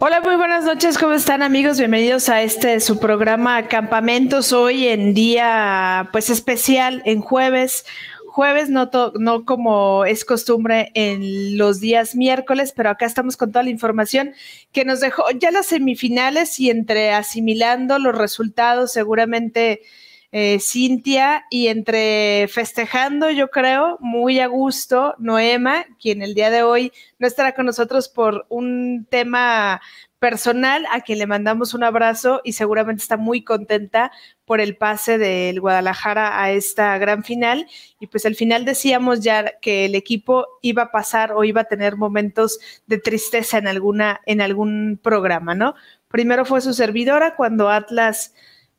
Hola, muy buenas noches, ¿cómo están amigos? Bienvenidos a este su programa Campamentos hoy en día pues especial en jueves. Jueves no, no como es costumbre en los días miércoles, pero acá estamos con toda la información que nos dejó ya las semifinales y entre asimilando los resultados seguramente eh, Cintia y entre festejando, yo creo, muy a gusto, Noema, quien el día de hoy no estará con nosotros por un tema personal, a quien le mandamos un abrazo y seguramente está muy contenta por el pase del Guadalajara a esta gran final. Y pues al final decíamos ya que el equipo iba a pasar o iba a tener momentos de tristeza en alguna, en algún programa, ¿no? Primero fue su servidora cuando Atlas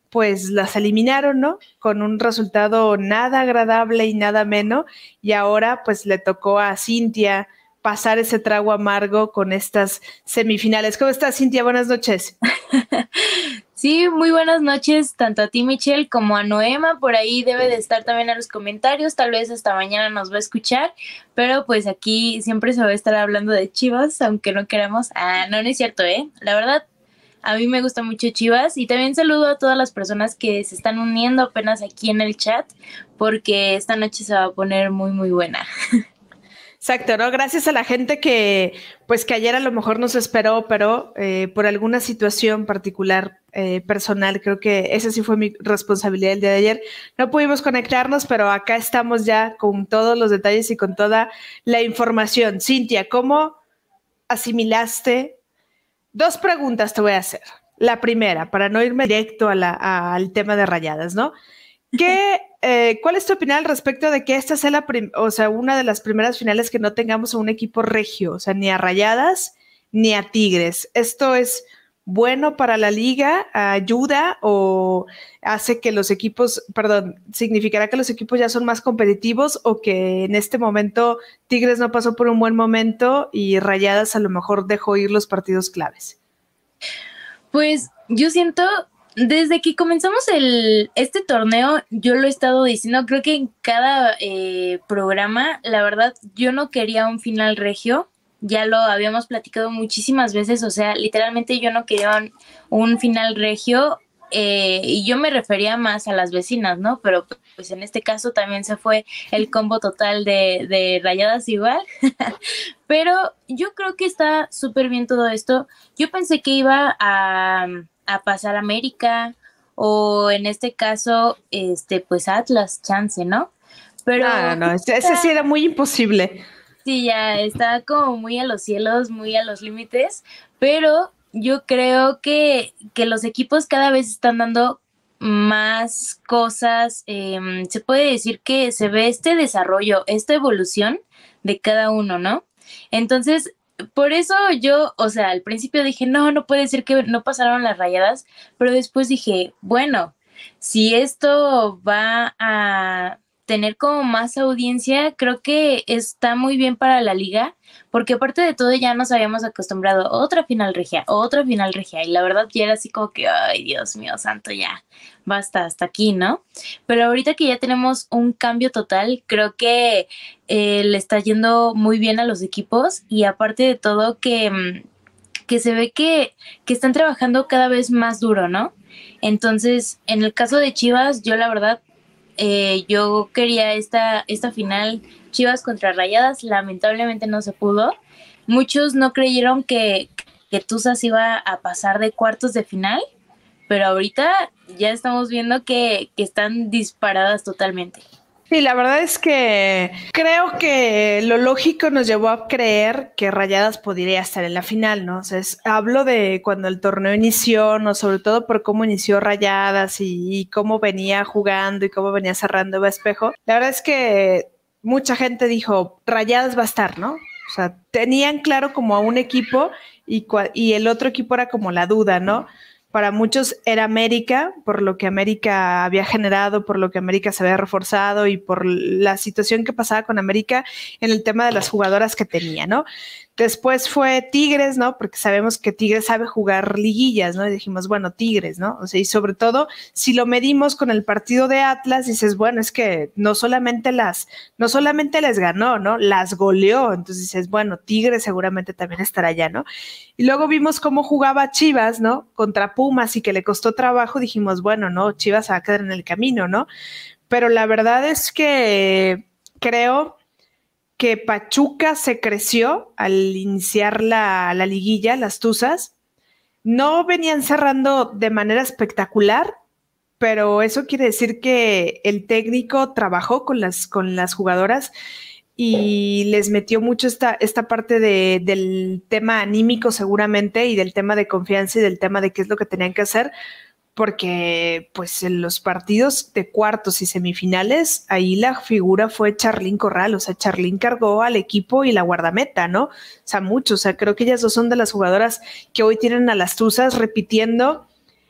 pues las eliminaron, ¿no? Con un resultado nada agradable y nada menos. Y ahora pues le tocó a Cintia pasar ese trago amargo con estas semifinales. ¿Cómo estás, Cintia? Buenas noches. Sí, muy buenas noches, tanto a ti, Michelle, como a Noema. Por ahí debe de estar también en los comentarios. Tal vez hasta mañana nos va a escuchar. Pero pues aquí siempre se va a estar hablando de chivas, aunque no queramos. Ah, no, no es cierto, ¿eh? La verdad, a mí me gusta mucho Chivas y también saludo a todas las personas que se están uniendo apenas aquí en el chat porque esta noche se va a poner muy muy buena. Exacto, ¿no? Gracias a la gente que, pues que ayer a lo mejor nos esperó, pero eh, por alguna situación particular eh, personal, creo que esa sí fue mi responsabilidad el día de ayer. No pudimos conectarnos, pero acá estamos ya con todos los detalles y con toda la información. Cintia, ¿cómo asimilaste Dos preguntas te voy a hacer. La primera, para no irme directo al tema de rayadas, ¿no? ¿Qué, eh, ¿Cuál es tu opinión al respecto de que esta sea la o sea, una de las primeras finales que no tengamos a un equipo regio, o sea, ni a rayadas ni a tigres? ¿Esto es bueno para la liga? ¿Ayuda o hace que los equipos, perdón, significará que los equipos ya son más competitivos o que en este momento Tigres no pasó por un buen momento y Rayadas a lo mejor dejó ir los partidos claves? Pues yo siento, desde que comenzamos este torneo, yo lo he estado diciendo, creo que en cada eh, programa, la verdad, yo no quería un final regio ya lo habíamos platicado muchísimas veces, o sea, literalmente yo no quería un, final regio eh, y yo me refería más a las vecinas, ¿no? Pero pues en este caso también se fue el combo total de, de rayadas igual. Pero yo creo que está súper bien todo esto. Yo pensé que iba a, a pasar América o en este caso, este, pues Atlas, chance, ¿no? Pero no, no, ese sí era muy imposible. Sí, ya está como muy a los cielos, muy a los límites, pero yo creo que, que los equipos cada vez están dando más cosas. Em, se puede decir que se ve este desarrollo, esta evolución de cada uno, ¿no? Entonces, por eso yo, o sea, al principio dije, no, no puede ser que no pasaron las rayadas, pero después dije, bueno, si esto va a tener como más audiencia, creo que está muy bien para la liga, porque aparte de todo ya nos habíamos acostumbrado a otra final regia, otra final regia, y la verdad ya era así como que, ay Dios mío santo, ya, basta hasta aquí, ¿no? Pero ahorita que ya tenemos un cambio total, creo que eh, le está yendo muy bien a los equipos y aparte de todo que, mm, que se ve que, que están trabajando cada vez más duro, ¿no? Entonces, en el caso de Chivas, yo la verdad eh, yo quería esta, esta final Chivas contra Rayadas, lamentablemente no se pudo. Muchos no creyeron que, que Tuzas iba a pasar de cuartos de final, pero ahorita ya estamos viendo que, que están disparadas totalmente. Sí, la verdad es que creo que lo lógico nos llevó a creer que Rayadas podría estar en la final, ¿no? O sea, hablo de cuando el torneo inició, ¿no? Sobre todo por cómo inició Rayadas y, cómo venía jugando y cómo venía cerrando Espejo. La verdad es que mucha gente dijo, Rayadas va a estar, ¿no? O sea, tenían claro como a un equipo y, y el otro equipo era como la duda, ¿no? Para muchos era América, por lo que América había generado, por lo que América se había reforzado y por la situación que pasaba con América en el tema de las jugadoras que tenía, ¿no? Después fue Tigres, ¿no? Porque sabemos que Tigres sabe jugar liguillas, ¿no? Y dijimos, bueno, Tigres, ¿no? O sea, y sobre todo, si lo medimos con el partido de Atlas, dices, bueno, es que no solamente las, no solamente les ganó, ¿no? Las goleó. Entonces dices, bueno, Tigres seguramente también estará allá, ¿no? Y luego vimos cómo jugaba Chivas, ¿no? Contra Pumas y que le costó trabajo, dijimos, bueno, no, Chivas va a quedar en el camino, ¿no? Pero la verdad es que creo que Pachuca se creció al iniciar la, liguilla, las Tuzas. No venían cerrando de manera espectacular, pero eso quiere decir que el técnico trabajó con las, con las jugadoras y les metió mucho esta, esta parte del tema anímico seguramente y del tema de confianza y del tema de qué es lo que tenían que hacer, porque pues en los partidos de cuartos y semifinales, ahí la figura fue Charlín Corral, o sea, Charlín cargó al equipo y la guardameta, ¿no? O sea, mucho, o sea, creo que ellas dos son de las jugadoras que hoy tienen a las Tuzas repitiendo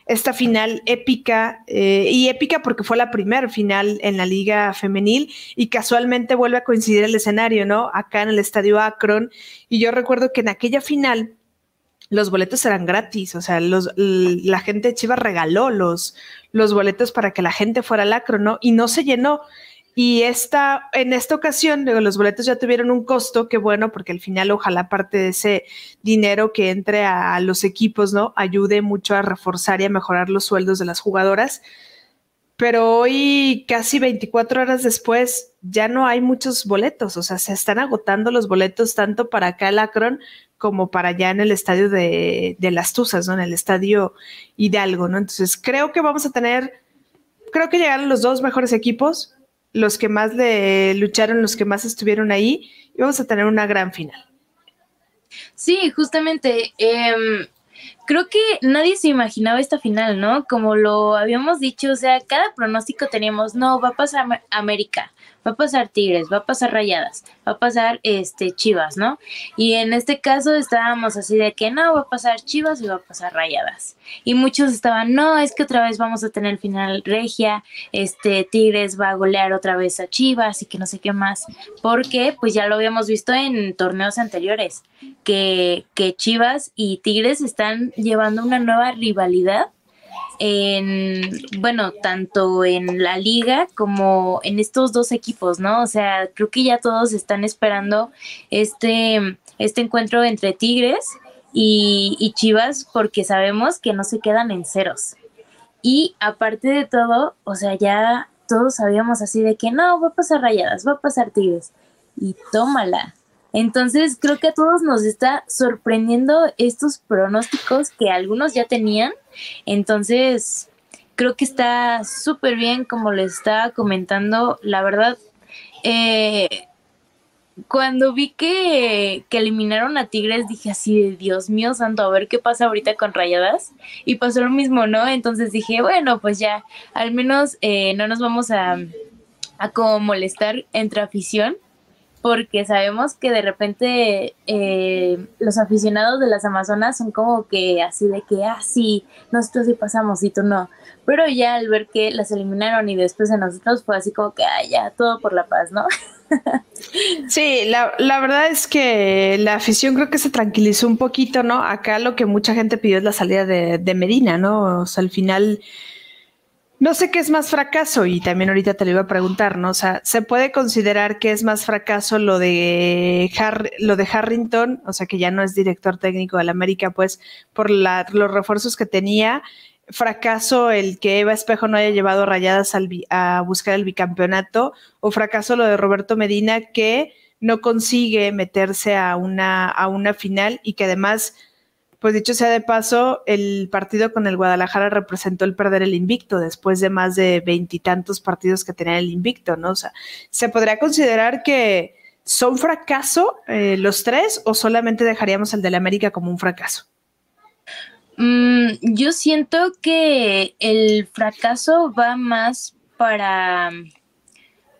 esta final épica, eh, y épica porque fue la primera final en la liga femenil y casualmente vuelve a coincidir el escenario, ¿no? Acá en el estadio Akron, y yo recuerdo que en aquella final los boletos eran gratis, o sea, los, la gente de Chivas regaló los, los boletos para que la gente fuera al acro, ¿no? Y no se llenó. Y esta, en esta ocasión, los boletos ya tuvieron un costo, que bueno, porque al final ojalá parte de ese dinero que entre a, los equipos, ¿no? Ayude mucho a reforzar y a mejorar los sueldos de las jugadoras. Pero hoy, casi 24 horas después, ya no hay muchos boletos, o sea, se están agotando los boletos tanto para acá el Akron como para allá en el estadio de, las Tuzas, ¿no? En el estadio Hidalgo, ¿no? Entonces creo que vamos a tener, creo que llegaron los dos mejores equipos, los que más le lucharon, los que más estuvieron ahí, y vamos a tener una gran final. Sí, justamente. Em, creo que nadie se imaginaba esta final, ¿no? Como lo habíamos dicho, o sea, cada pronóstico teníamos, no, va a pasar América, va a pasar Tigres, va a pasar Rayadas, va a pasar este Chivas, ¿no? Y en este caso estábamos así de que no, va a pasar Chivas y va a pasar Rayadas. Y muchos estaban, no, es que otra vez vamos a tener final regia, este Tigres va a golear otra vez a Chivas y que no sé qué más, porque pues ya lo habíamos visto en torneos anteriores, que, que Chivas y Tigres están llevando una nueva rivalidad en, bueno, tanto en la liga como en estos dos equipos, ¿no? O sea, creo que ya todos están esperando este, este encuentro entre Tigres y, y Chivas porque sabemos que no se quedan en ceros. Y aparte de todo, o sea, ya todos sabíamos así de que no, va a pasar rayadas, va a pasar Tigres. Y tómala. Entonces creo que a todos nos está sorprendiendo estos pronósticos que algunos ya tenían. Entonces creo que está súper bien como les estaba comentando. La verdad, eh, cuando vi que, eliminaron a Tigres, dije así de Dios mío santo, a ver qué pasa ahorita con Rayadas. Y pasó lo mismo, ¿no? Entonces dije, bueno, pues ya, al menos eh, no nos vamos a, a como molestar entre afición porque sabemos que de repente eh, los aficionados de las Amazonas son como que así de que, ah, sí, nosotros sí pasamos y tú no. Pero ya al ver que las eliminaron y después de nosotros fue así como que, ah, ya, todo por la paz, ¿no? Sí, la, la, verdad es que la afición creo que se tranquilizó un poquito, ¿no? Acá lo que mucha gente pidió es la salida de, de Medina, ¿no? O sea, al final no sé qué es más fracaso y también ahorita te lo iba a preguntar, ¿no? O sea, ¿se puede considerar que es más fracaso lo de, lo de Harrington, o sea, que ya no es director técnico del América, pues por los refuerzos que tenía? ¿Fracaso el que Eva Espejo no haya llevado rayadas a buscar el bicampeonato? ¿O fracaso lo de Roberto Medina que no consigue meterse a una, a una final y que además pues dicho sea de paso, el partido con el Guadalajara representó el perder el invicto después de más de veintitantos partidos que tenía el invicto, ¿no? O sea, ¿se podría considerar que son fracaso eh, los tres o solamente dejaríamos el del América como un fracaso? Mm, yo siento que el fracaso va más para,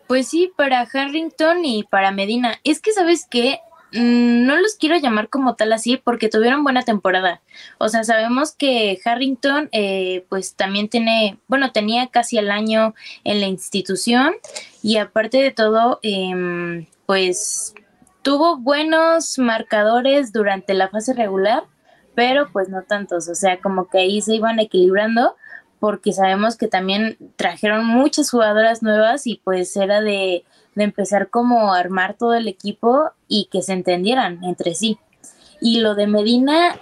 pues sí, para Harrington y para Medina. Es que, ¿sabes qué? Mm, no los quiero llamar como tal así porque tuvieron buena temporada. O sea, sabemos que Harrington eh, pues también tiene, bueno, tenía casi el año en la institución y aparte de todo, em, pues tuvo buenos marcadores durante la fase regular, pero pues no tantos, o sea, como que ahí se iban equilibrando porque sabemos que también trajeron muchas jugadoras nuevas y pues era de, de empezar como a armar todo el equipo y que se entendieran entre sí. Y lo de Medina,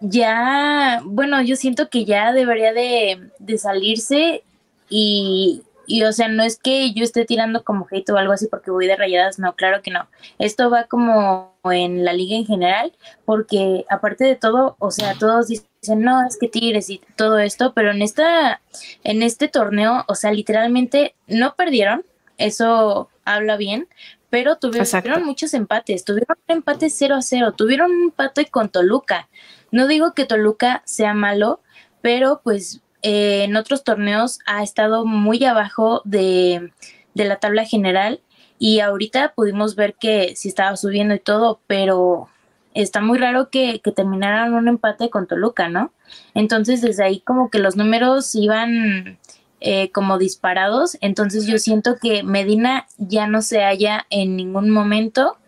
ya, bueno, yo siento que ya debería de, de salirse y, y o sea, no es que yo esté tirando como hate o algo así porque voy de rayadas, no, claro que no. Esto va como en la liga en general, porque aparte de todo, o sea, todos dicen, no, es que Tigres y todo esto, pero en esta, en este torneo, o sea, literalmente no perdieron, eso habla bien, pero tuvieron muchos empates, tuvieron un empate 0 a 0, tuvieron un empate con Toluca. No digo que Toluca sea malo, pero pues eh, en otros torneos ha estado muy abajo de, la tabla general y ahorita pudimos ver que sí estaba subiendo y todo, pero está muy raro que, terminaran un empate con Toluca, ¿no? Entonces desde ahí como que los números iban eh, como disparados, entonces yo siento que Medina ya no se halla en ningún momento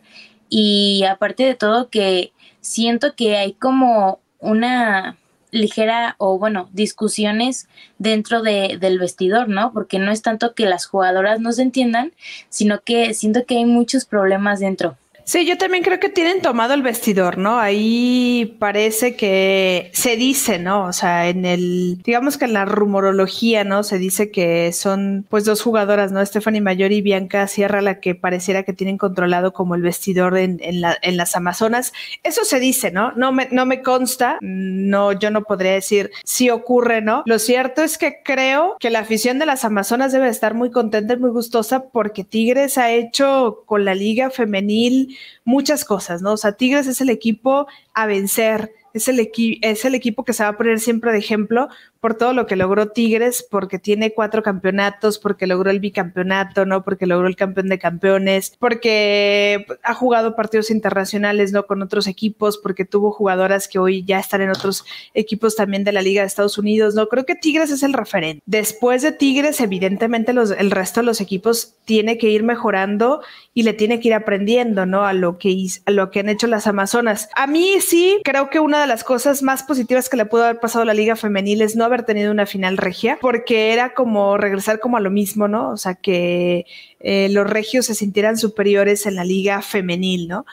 y aparte de todo que siento que hay como una ligera o bueno, discusiones dentro de, del vestidor, ¿no? Porque no es tanto que las jugadoras no se entiendan, sino que siento que hay muchos problemas dentro. Sí, yo también creo que tienen tomado el vestidor, ¿no? Ahí parece que se dice, ¿no? O sea, en el, digamos que en la rumorología, ¿no? Se dice que son pues dos jugadoras, ¿no? Stephanie Mayor y Bianca Sierra, la que pareciera que tienen controlado como el vestidor en, en, la, en las Amazonas. Eso se dice, ¿no? No me, no me consta, no, yo no podría decir si ocurre, ¿no? Lo cierto es que creo que la afición de las Amazonas debe estar muy contenta y muy gustosa porque Tigres ha hecho con la liga femenil muchas cosas, ¿no? O sea, Tigres es el equipo a vencer, es el, es el equipo que se va a poner siempre de ejemplo por todo lo que logró Tigres, porque tiene cuatro campeonatos, porque logró el bicampeonato, ¿no? Porque logró el campeón de campeones, porque ha jugado partidos internacionales, ¿no? Con otros equipos, porque tuvo jugadoras que hoy ya están en otros equipos también de la Liga de Estados Unidos, ¿no? Creo que Tigres es el referente. Después de Tigres, evidentemente los, el resto de los equipos tiene que ir mejorando y le tiene que ir aprendiendo, ¿no? A lo que, a lo que han hecho las Amazonas. A mí sí, creo que una de las cosas más positivas que le pudo haber pasado a la Liga Femenil es no haber tenido una final regia, porque era como regresar como a lo mismo, ¿no? O sea, que eh, los regios se sintieran superiores en la liga femenil, ¿no?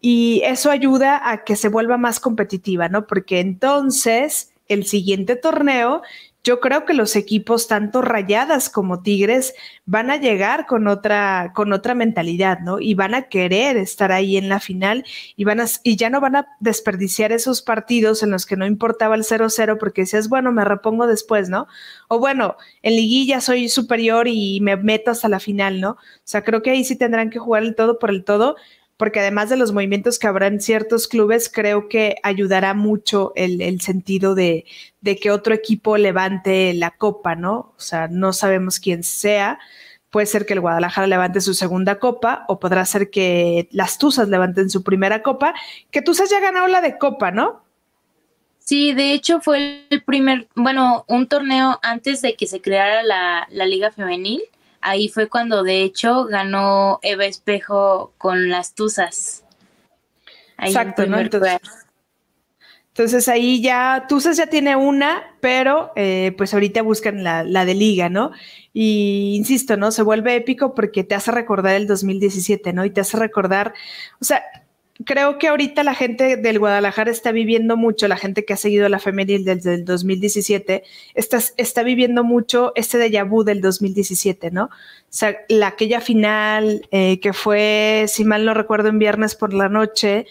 Y eso ayuda a que se vuelva más competitiva, ¿no? Porque entonces el siguiente torneo yo creo que los equipos, tanto Rayadas como Tigres, van a llegar con otra, con otra mentalidad, ¿no? Y van a querer estar ahí en la final y van a, y ya no van a desperdiciar esos partidos en los que no importaba el 0-0 porque decías, bueno, me repongo después, ¿no? O bueno, en liguilla soy superior y me meto hasta la final, ¿no? O sea, creo que ahí sí tendrán que jugar el todo por el todo, porque además de los movimientos que habrá en ciertos clubes, creo que ayudará mucho el, sentido de, que otro equipo levante la copa, ¿no? O sea, no sabemos quién sea. Puede ser que el Guadalajara levante su segunda copa o podrá ser que las Tuzas levanten su primera copa, que Tuzas ya ganado la de copa, ¿no? Sí, de hecho fue el primer, bueno, un torneo antes de que se creara la Liga Femenil ahí fue cuando de hecho ganó Eva Espejo con las Tuzas. Exacto, ¿no? Entonces, ahí ya, Tuzas ya tiene una, pero eh, pues ahorita buscan la, la, de liga, ¿no? Y insisto, ¿no? Se vuelve épico porque te hace recordar el 2017, ¿no? Y te hace recordar, o sea, creo que ahorita la gente del Guadalajara está viviendo mucho, la gente que ha seguido la femenil desde el 2017, está, viviendo mucho este déjà vu del 2017, ¿no? O sea, la, aquella final eh, que fue, si mal no recuerdo, en viernes por la noche,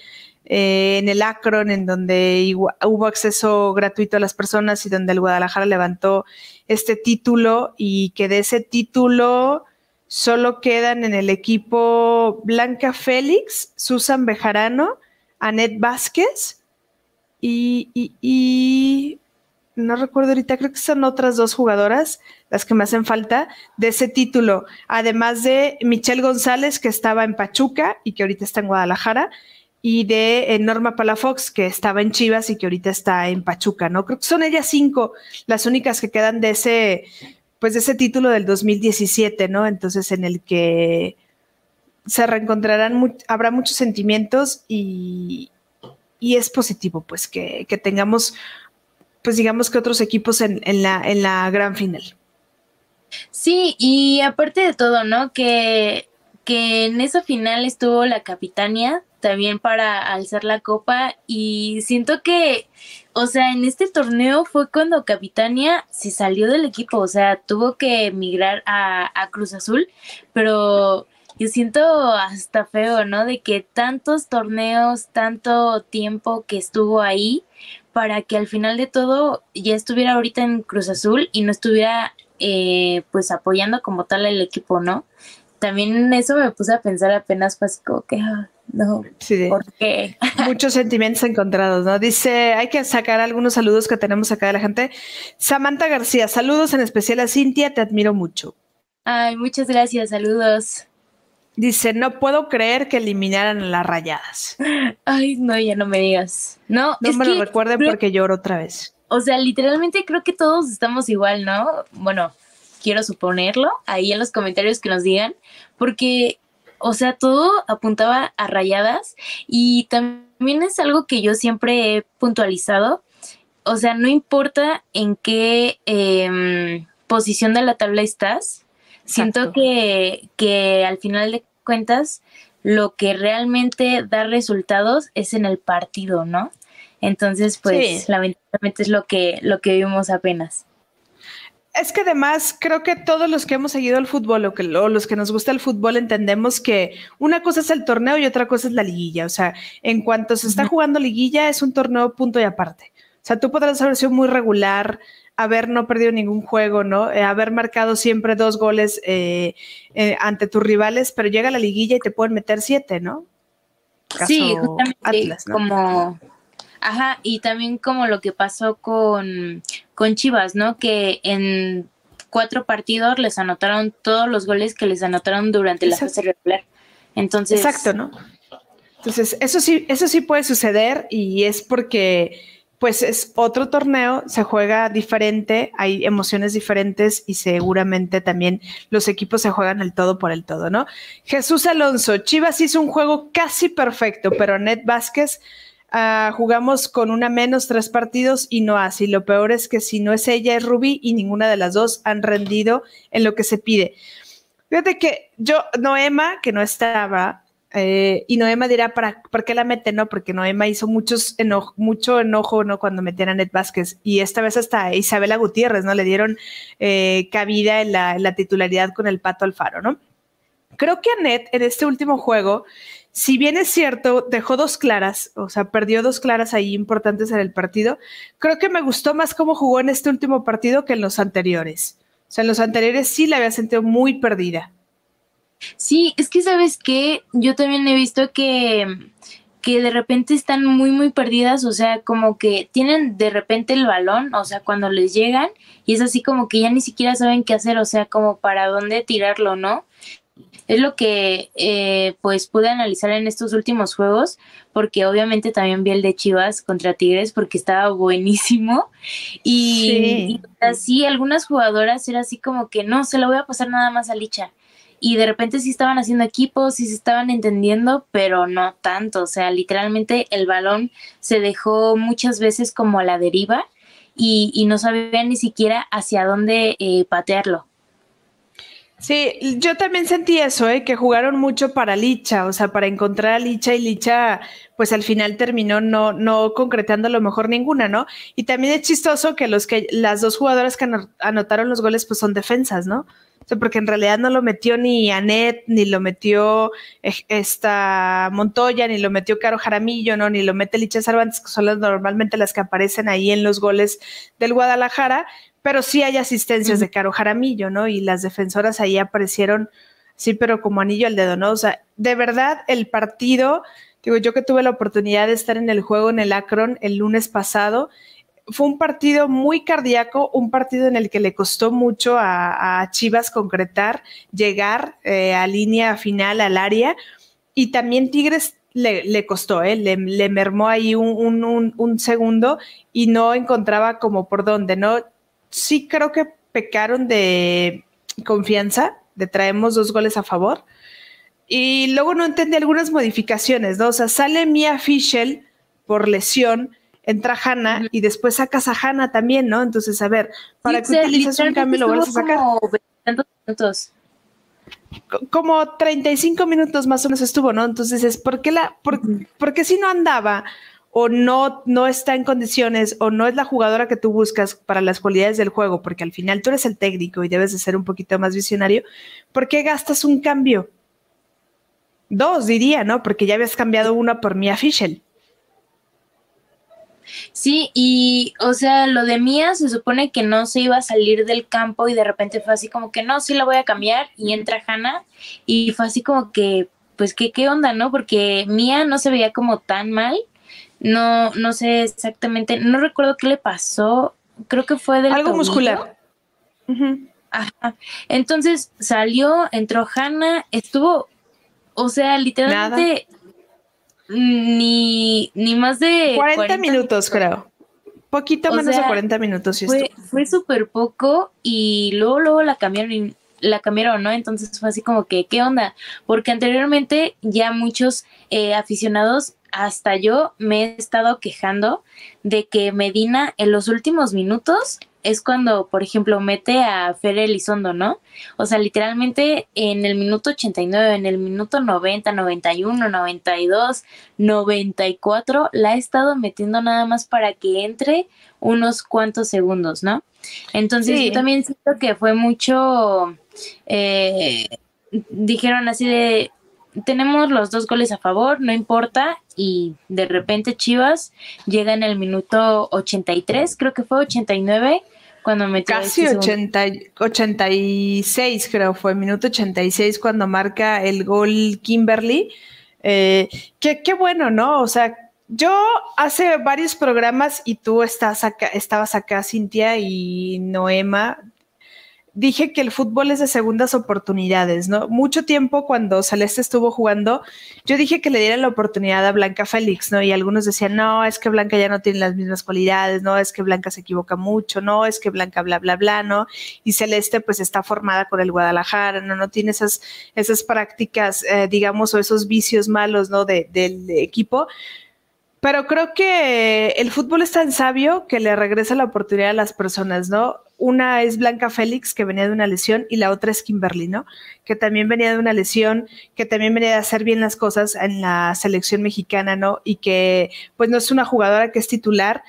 eh, en el Akron, en donde hubo acceso gratuito a las personas y donde el Guadalajara levantó este título y que de ese título Solo quedan en el equipo Blanca Félix, Susan Bejarano, Anet Vázquez y, no recuerdo ahorita, creo que son otras dos jugadoras las que me hacen falta de ese título, además de Michelle González, que estaba en Pachuca y que ahorita está en Guadalajara, y de eh, Norma Palafox, que estaba en Chivas y que ahorita está en Pachuca, ¿no? Creo que son ellas cinco las únicas que quedan de ese pues ese título del 2017, ¿no? Entonces en el que se reencontrarán, habrá muchos sentimientos y, es positivo, pues, que, tengamos, pues, digamos que otros equipos en, la, en la gran final. Sí, y aparte de todo, ¿no? Que, que en esa final estuvo la capitania también para alzar la copa y siento que, o sea, en este torneo fue cuando Capitania se salió del equipo, o sea, tuvo que emigrar a, a Cruz Azul, pero yo siento hasta feo, ¿no? De que tantos torneos, tanto tiempo que estuvo ahí para que al final de todo ya estuviera ahorita en Cruz Azul y no estuviera eh, pues apoyando como tal el equipo, ¿no? También eso me puse a pensar apenas fue así como que, no, ¿por qué? Muchos sentimientos encontrados, ¿no? Dice, hay que sacar algunos saludos que tenemos acá de la gente. Samantha García, saludos en especial a Cintia, te admiro mucho. Ay, muchas gracias, saludos. Dice, no puedo creer que eliminaran las rayadas. Ay, no, ya no me digas. No, no me lo recuerden porque lloro otra vez. O sea, literalmente creo que todos estamos igual, ¿no? Bueno, quiero suponerlo, ahí en los comentarios que nos digan, porque, o sea, todo apuntaba a rayadas y también es algo que yo siempre he puntualizado. O sea, no importa en qué em, posición de la tabla estás, siento que, que al final de cuentas lo que realmente da resultados es en el partido, ¿no? Entonces, pues lamentablemente es lo que, lo que vimos apenas. Es que además creo que todos los que hemos seguido el fútbol o, que, los que nos gusta el fútbol entendemos que una cosa es el torneo y otra cosa es la liguilla. O sea, en cuanto se está jugando liguilla es un torneo punto y aparte. O sea, tú podrás haber sido muy regular, haber no perdido ningún juego, ¿no? Eh, haber marcado siempre dos goles eh, eh, ante tus rivales, pero llega la liguilla y te pueden meter siete, ¿no? sí, justamente como Ajá, y también como lo que pasó con, con Chivas, ¿no? Que en cuatro partidos les anotaron todos los goles que les anotaron durante la fase regular. Entonces. Exacto, ¿no? Entonces, eso sí, eso sí puede suceder y es porque pues es otro torneo, se juega diferente, hay emociones diferentes y seguramente también los equipos se juegan el todo por el todo, ¿no? Jesús Alonso, Chivas hizo un juego casi perfecto, pero Ned Vázquez Ah, jugamos con una menos tres partidos y no así. Lo peor es que si no es ella, es Ruby y ninguna de las dos han rendido en lo que se pide. Fíjate que yo, Noema, que no estaba, eh, y Noema dirá, ¿para, ¿por qué la mete? No, porque Noema hizo muchos mucho enojo ¿no? cuando metían a Net Vázquez. Y esta vez hasta Isabela Gutiérrez, ¿no? Le dieron eh, cabida en la, titularidad con el Pato Alfaro, ¿no? Creo que a en este último juego si bien es cierto, dejó dos claras, o sea, perdió dos claras ahí importantes en el partido, creo que me gustó más cómo jugó en este último partido que en los anteriores. O sea, en los anteriores sí la había sentido muy perdida. Sí, es que sabes que yo también he visto que, que de repente están muy, muy perdidas, o sea, como que tienen de repente el balón, o sea, cuando les llegan, y es así como que ya ni siquiera saben qué hacer, o sea, como para dónde tirarlo, ¿no? Es lo que eh, pues pude analizar en estos últimos juegos, porque obviamente también vi el de Chivas contra Tigres porque estaba buenísimo. Y, así algunas jugadoras era así como que no, se lo voy a pasar nada más a Licha. Y de repente sí estaban haciendo equipos, sí se estaban entendiendo, pero no tanto. O sea, literalmente el balón se dejó muchas veces como a la deriva y, no sabían ni siquiera hacia dónde eh, patearlo. Sí, yo también sentí eso, ¿eh? que jugaron mucho para Licha, o sea, para encontrar a Licha y Licha, pues al final terminó no, no concretando a lo mejor ninguna, ¿no? Y también es chistoso que los que las dos jugadoras que anotaron los goles, pues son defensas, ¿no? O sea, porque en realidad no lo metió ni Anet, ni lo metió esta Montoya, ni lo metió Caro Jaramillo, ¿no? Ni lo mete Licha Cervantes, que son las, normalmente las que aparecen ahí en los goles del Guadalajara, pero sí hay asistencias de Caro Jaramillo, ¿no? Y las defensoras ahí aparecieron, sí, pero como anillo al dedo, ¿no? O sea, de verdad el partido, digo, yo que tuve la oportunidad de estar en el juego en el Akron el lunes pasado, fue un partido muy cardíaco, un partido en el que le costó mucho a, Chivas concretar, llegar eh, a línea final al área, y también Tigres le, costó, ¿eh? le, le mermó ahí un, un, un, segundo y no encontraba como por dónde, ¿no? Sí creo que pecaron de confianza, de traemos dos goles a favor. Y luego no entendí algunas modificaciones, ¿no? O sea, sale Mia Fischel por lesión, entra Hanna y después sacas a Hanna también, ¿no? Entonces, a ver, ¿para qué utilizas un cambio y lo vuelves a sacar? Como minutos. Como 35 minutos más o menos estuvo, ¿no? Entonces, es ¿por qué, la, por, qué si no andaba o no, no está en condiciones o no es la jugadora que tú buscas para las cualidades del juego, porque al final tú eres el técnico y debes de ser un poquito más visionario, ¿por qué gastas un cambio? Dos, diría, ¿no? Porque ya habías cambiado una por Mia Fischel. Sí, y o sea, lo de Mía se supone que no se iba a salir del campo y de repente fue así como que no, sí la voy a cambiar y entra Hanna y fue así como que, pues, ¿qué, qué onda, no? Porque Mía no se veía como tan mal, no, no sé exactamente, no recuerdo qué le pasó, creo que fue del Algo muscular. Ajá. Entonces salió, entró Hanna, estuvo, o sea, literalmente ni, ni más de 40, minutos, creo. Poquito menos de 40 minutos. fue fue súper poco y luego, luego la cambiaron la cambiaron, ¿no? Entonces fue así como que, ¿qué onda? Porque anteriormente ya muchos eh, aficionados, hasta yo, me he estado quejando de que Medina en los últimos minutos es cuando, por ejemplo, mete a Fer Elizondo, ¿no? O sea, literalmente en el minuto 89, en el minuto 90, 91, 92, 94, la ha estado metiendo nada más para que entre unos cuantos segundos, ¿no? Entonces yo también siento que fue mucho, eh, dijeron así de, tenemos los dos goles a favor, no importa, y de repente Chivas llega en el minuto 83, creo que fue 89, cuando metió Casi 80, 86, creo, fue minuto 86 cuando marca el gol Kimberly. Eh, qué, qué bueno, ¿no? O sea, yo hace varios programas y tú estás acá, estabas acá, Cintia y Noema, dije que el fútbol es de segundas oportunidades, ¿no? Mucho tiempo cuando Celeste estuvo jugando, yo dije que le diera la oportunidad a Blanca Félix, ¿no? Y algunos decían, no, es que Blanca ya no tiene las mismas cualidades, no, es que Blanca se equivoca mucho, no, es que Blanca bla, bla, bla, ¿no? Y Celeste pues está formada con el Guadalajara, ¿no? No tiene esas, esas prácticas, eh, digamos, o esos vicios malos, ¿no? del equipo. Pero creo que el fútbol es tan sabio que le regresa la oportunidad a las personas, ¿no? Una es Blanca Félix, que venía de una lesión, y la otra es Kimberly, ¿no? Que también venía de una lesión, que también venía de hacer bien las cosas en la selección mexicana, ¿no? Y que pues no es una jugadora que es titular,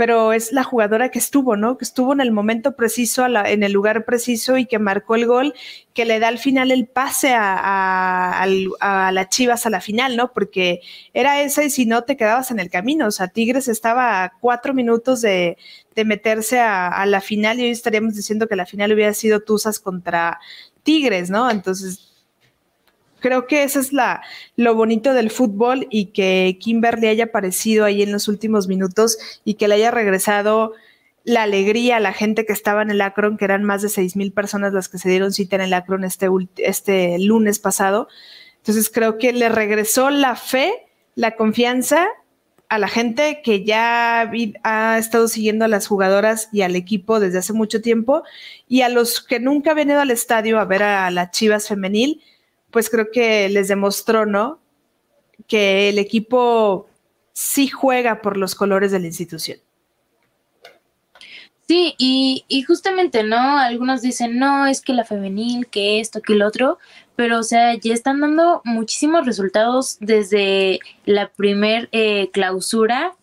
pero es la jugadora que estuvo, ¿no? Que estuvo en el momento preciso, en el lugar preciso y que marcó el gol, que le da al final el pase a, a, las Chivas a la final, ¿no? Porque era esa y si no te quedabas en el camino. O sea, Tigres estaba a cuatro minutos de, de meterse a, a, la final y hoy estaríamos diciendo que la final hubiera sido Tuzas contra Tigres, ¿no? Entonces, creo que eso es la, lo bonito del fútbol y que Kimberly haya aparecido ahí en los últimos minutos y que le haya regresado la alegría a la gente que estaba en el Akron, que eran más de seis mil personas las que se dieron cita en el Akron este, este lunes pasado. Entonces creo que le regresó la fe, la confianza a la gente que ya ha estado siguiendo a las jugadoras y al equipo desde hace mucho tiempo y a los que nunca han ido al estadio a ver a las Chivas femenil, pues creo que les demostró, ¿no? Que el equipo sí juega por los colores de la institución. Sí, y, y, justamente, ¿no? Algunos dicen, no, es que la femenil, que esto, que el otro, pero o sea, ya están dando muchísimos resultados desde la primer eh, clausura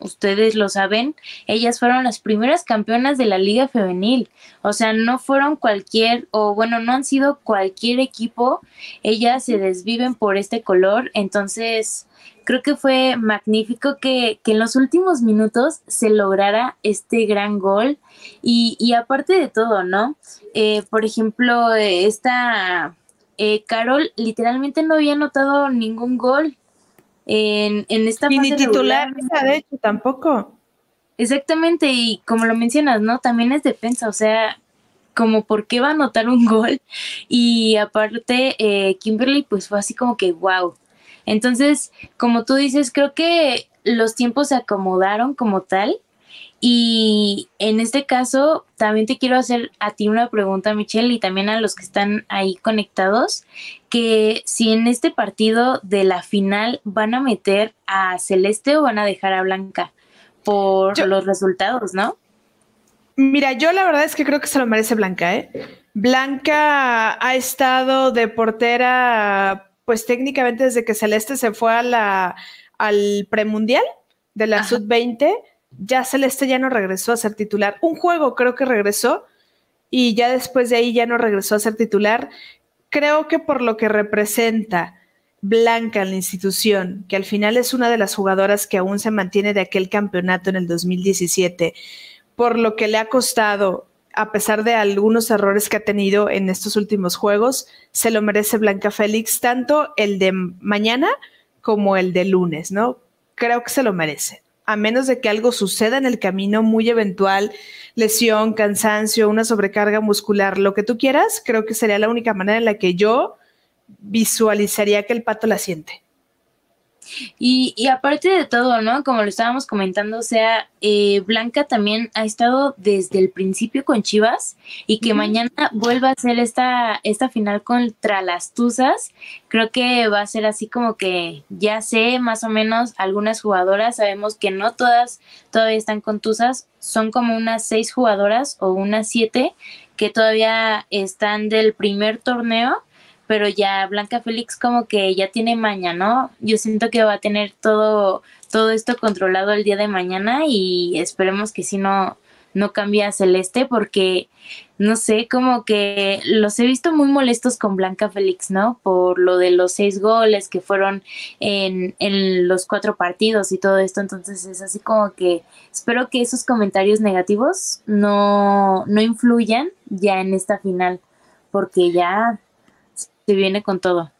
ustedes lo saben, ellas fueron las primeras campeonas de la liga femenil. O sea, no fueron cualquier, o bueno, no han sido cualquier equipo, ellas se desviven por este color. Entonces, creo que fue magnífico que, en los últimos minutos se lograra este gran gol. Y, y aparte de todo, ¿no? Eh, por ejemplo, esta... Eh, Carol literalmente no había anotado ningún gol en, en esta y ni titular, de hecho, tampoco. Exactamente, y como lo mencionas, ¿no? También es defensa, o sea, como por qué va a anotar un gol. Y aparte, eh, Kimberly, pues fue así como que, wow. Entonces, como tú dices, creo que los tiempos se acomodaron como tal Y en este caso, también te quiero hacer a ti una pregunta, Michelle, y también a los que están ahí conectados, que si en este partido de la final van a meter a Celeste o van a dejar a Blanca por los resultados, ¿no? Mira, yo la verdad es que creo que se lo merece Blanca, ¿eh? Blanca ha estado de portera, pues técnicamente desde que Celeste se fue a la, al premundial de la Sub-20 ya Celeste ya no regresó a ser titular. Un juego creo que regresó y ya después de ahí ya no regresó a ser titular. Creo que por lo que representa Blanca en la institución, que al final es una de las jugadoras que aún se mantiene de aquel campeonato en el 2017, por lo que le ha costado, a pesar de algunos errores que ha tenido en estos últimos juegos, se lo merece Blanca Félix, tanto el de mañana como el de lunes, ¿no? Creo que se lo merece a menos de que algo suceda en el camino muy eventual, lesión, cansancio, una sobrecarga muscular, lo que tú quieras, creo que sería la única manera en la que yo visualizaría que el pato la siente. Y, y, aparte de todo, ¿no? Como lo estábamos comentando, o sea, eh, Blanca también ha estado desde el principio con Chivas y que mañana vuelva a hacer esta, esta final contra las Tuzas. Creo que va a ser así como que ya sé más o menos algunas jugadoras, sabemos que no todas todavía están con Tuzas, son como unas seis jugadoras o unas siete que todavía están del primer torneo pero ya Blanca Félix como que ya tiene maña, ¿no? Yo siento que va a tener todo, todo esto controlado el día de mañana y esperemos que si no, no cambie a Celeste porque, no sé, como que los he visto muy molestos con Blanca Félix, ¿no? Por lo de los seis goles que fueron en, en los cuatro partidos y todo esto, entonces es así como que espero que esos comentarios negativos no, no influyan ya en esta final porque ya se viene con todo.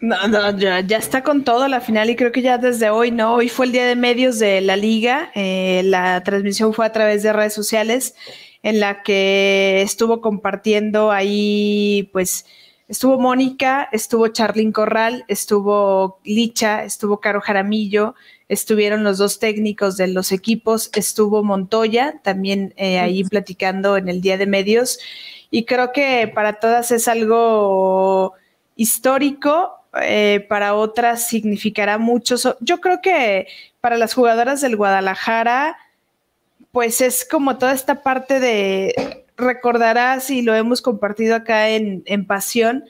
No, no, ya, ya, está con todo la final y creo que ya desde hoy, ¿no? Hoy fue el día de medios de la liga, eh, la transmisión fue a través de redes sociales en la que estuvo compartiendo ahí, pues, estuvo Mónica, estuvo Charlín Corral, estuvo Licha, estuvo Caro Jaramillo, estuvieron los dos técnicos de los equipos, estuvo Montoya también eh, ahí platicando en el día de medios y creo que para todas es algo histórico, eh, para otras significará mucho. yo creo que para las jugadoras del Guadalajara, pues es como toda esta parte de, recordarás y lo hemos compartido acá en, en Pasión,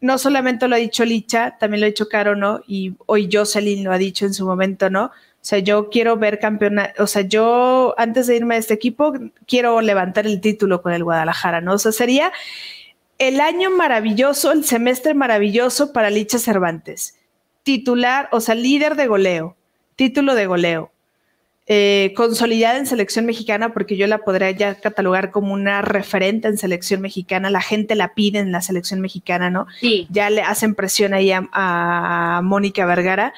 no solamente lo ha dicho Licha, también lo ha dicho Caro, ¿no? Y hoy Jocelyn lo ha dicho en su momento, ¿no? O sea, yo quiero ver campeonato, o sea, yo antes de irme a este equipo, quiero levantar el título con el Guadalajara, ¿no? O sea, sería el año maravilloso, el semestre maravilloso para Licha Cervantes. Titular, o sea, líder de goleo, título de goleo, eh, consolidada en selección mexicana, porque yo la podría ya catalogar como una referente en selección mexicana, la gente la pide en la selección mexicana, ¿no? Sí. Ya le hacen presión ahí a, a Mónica Vergara.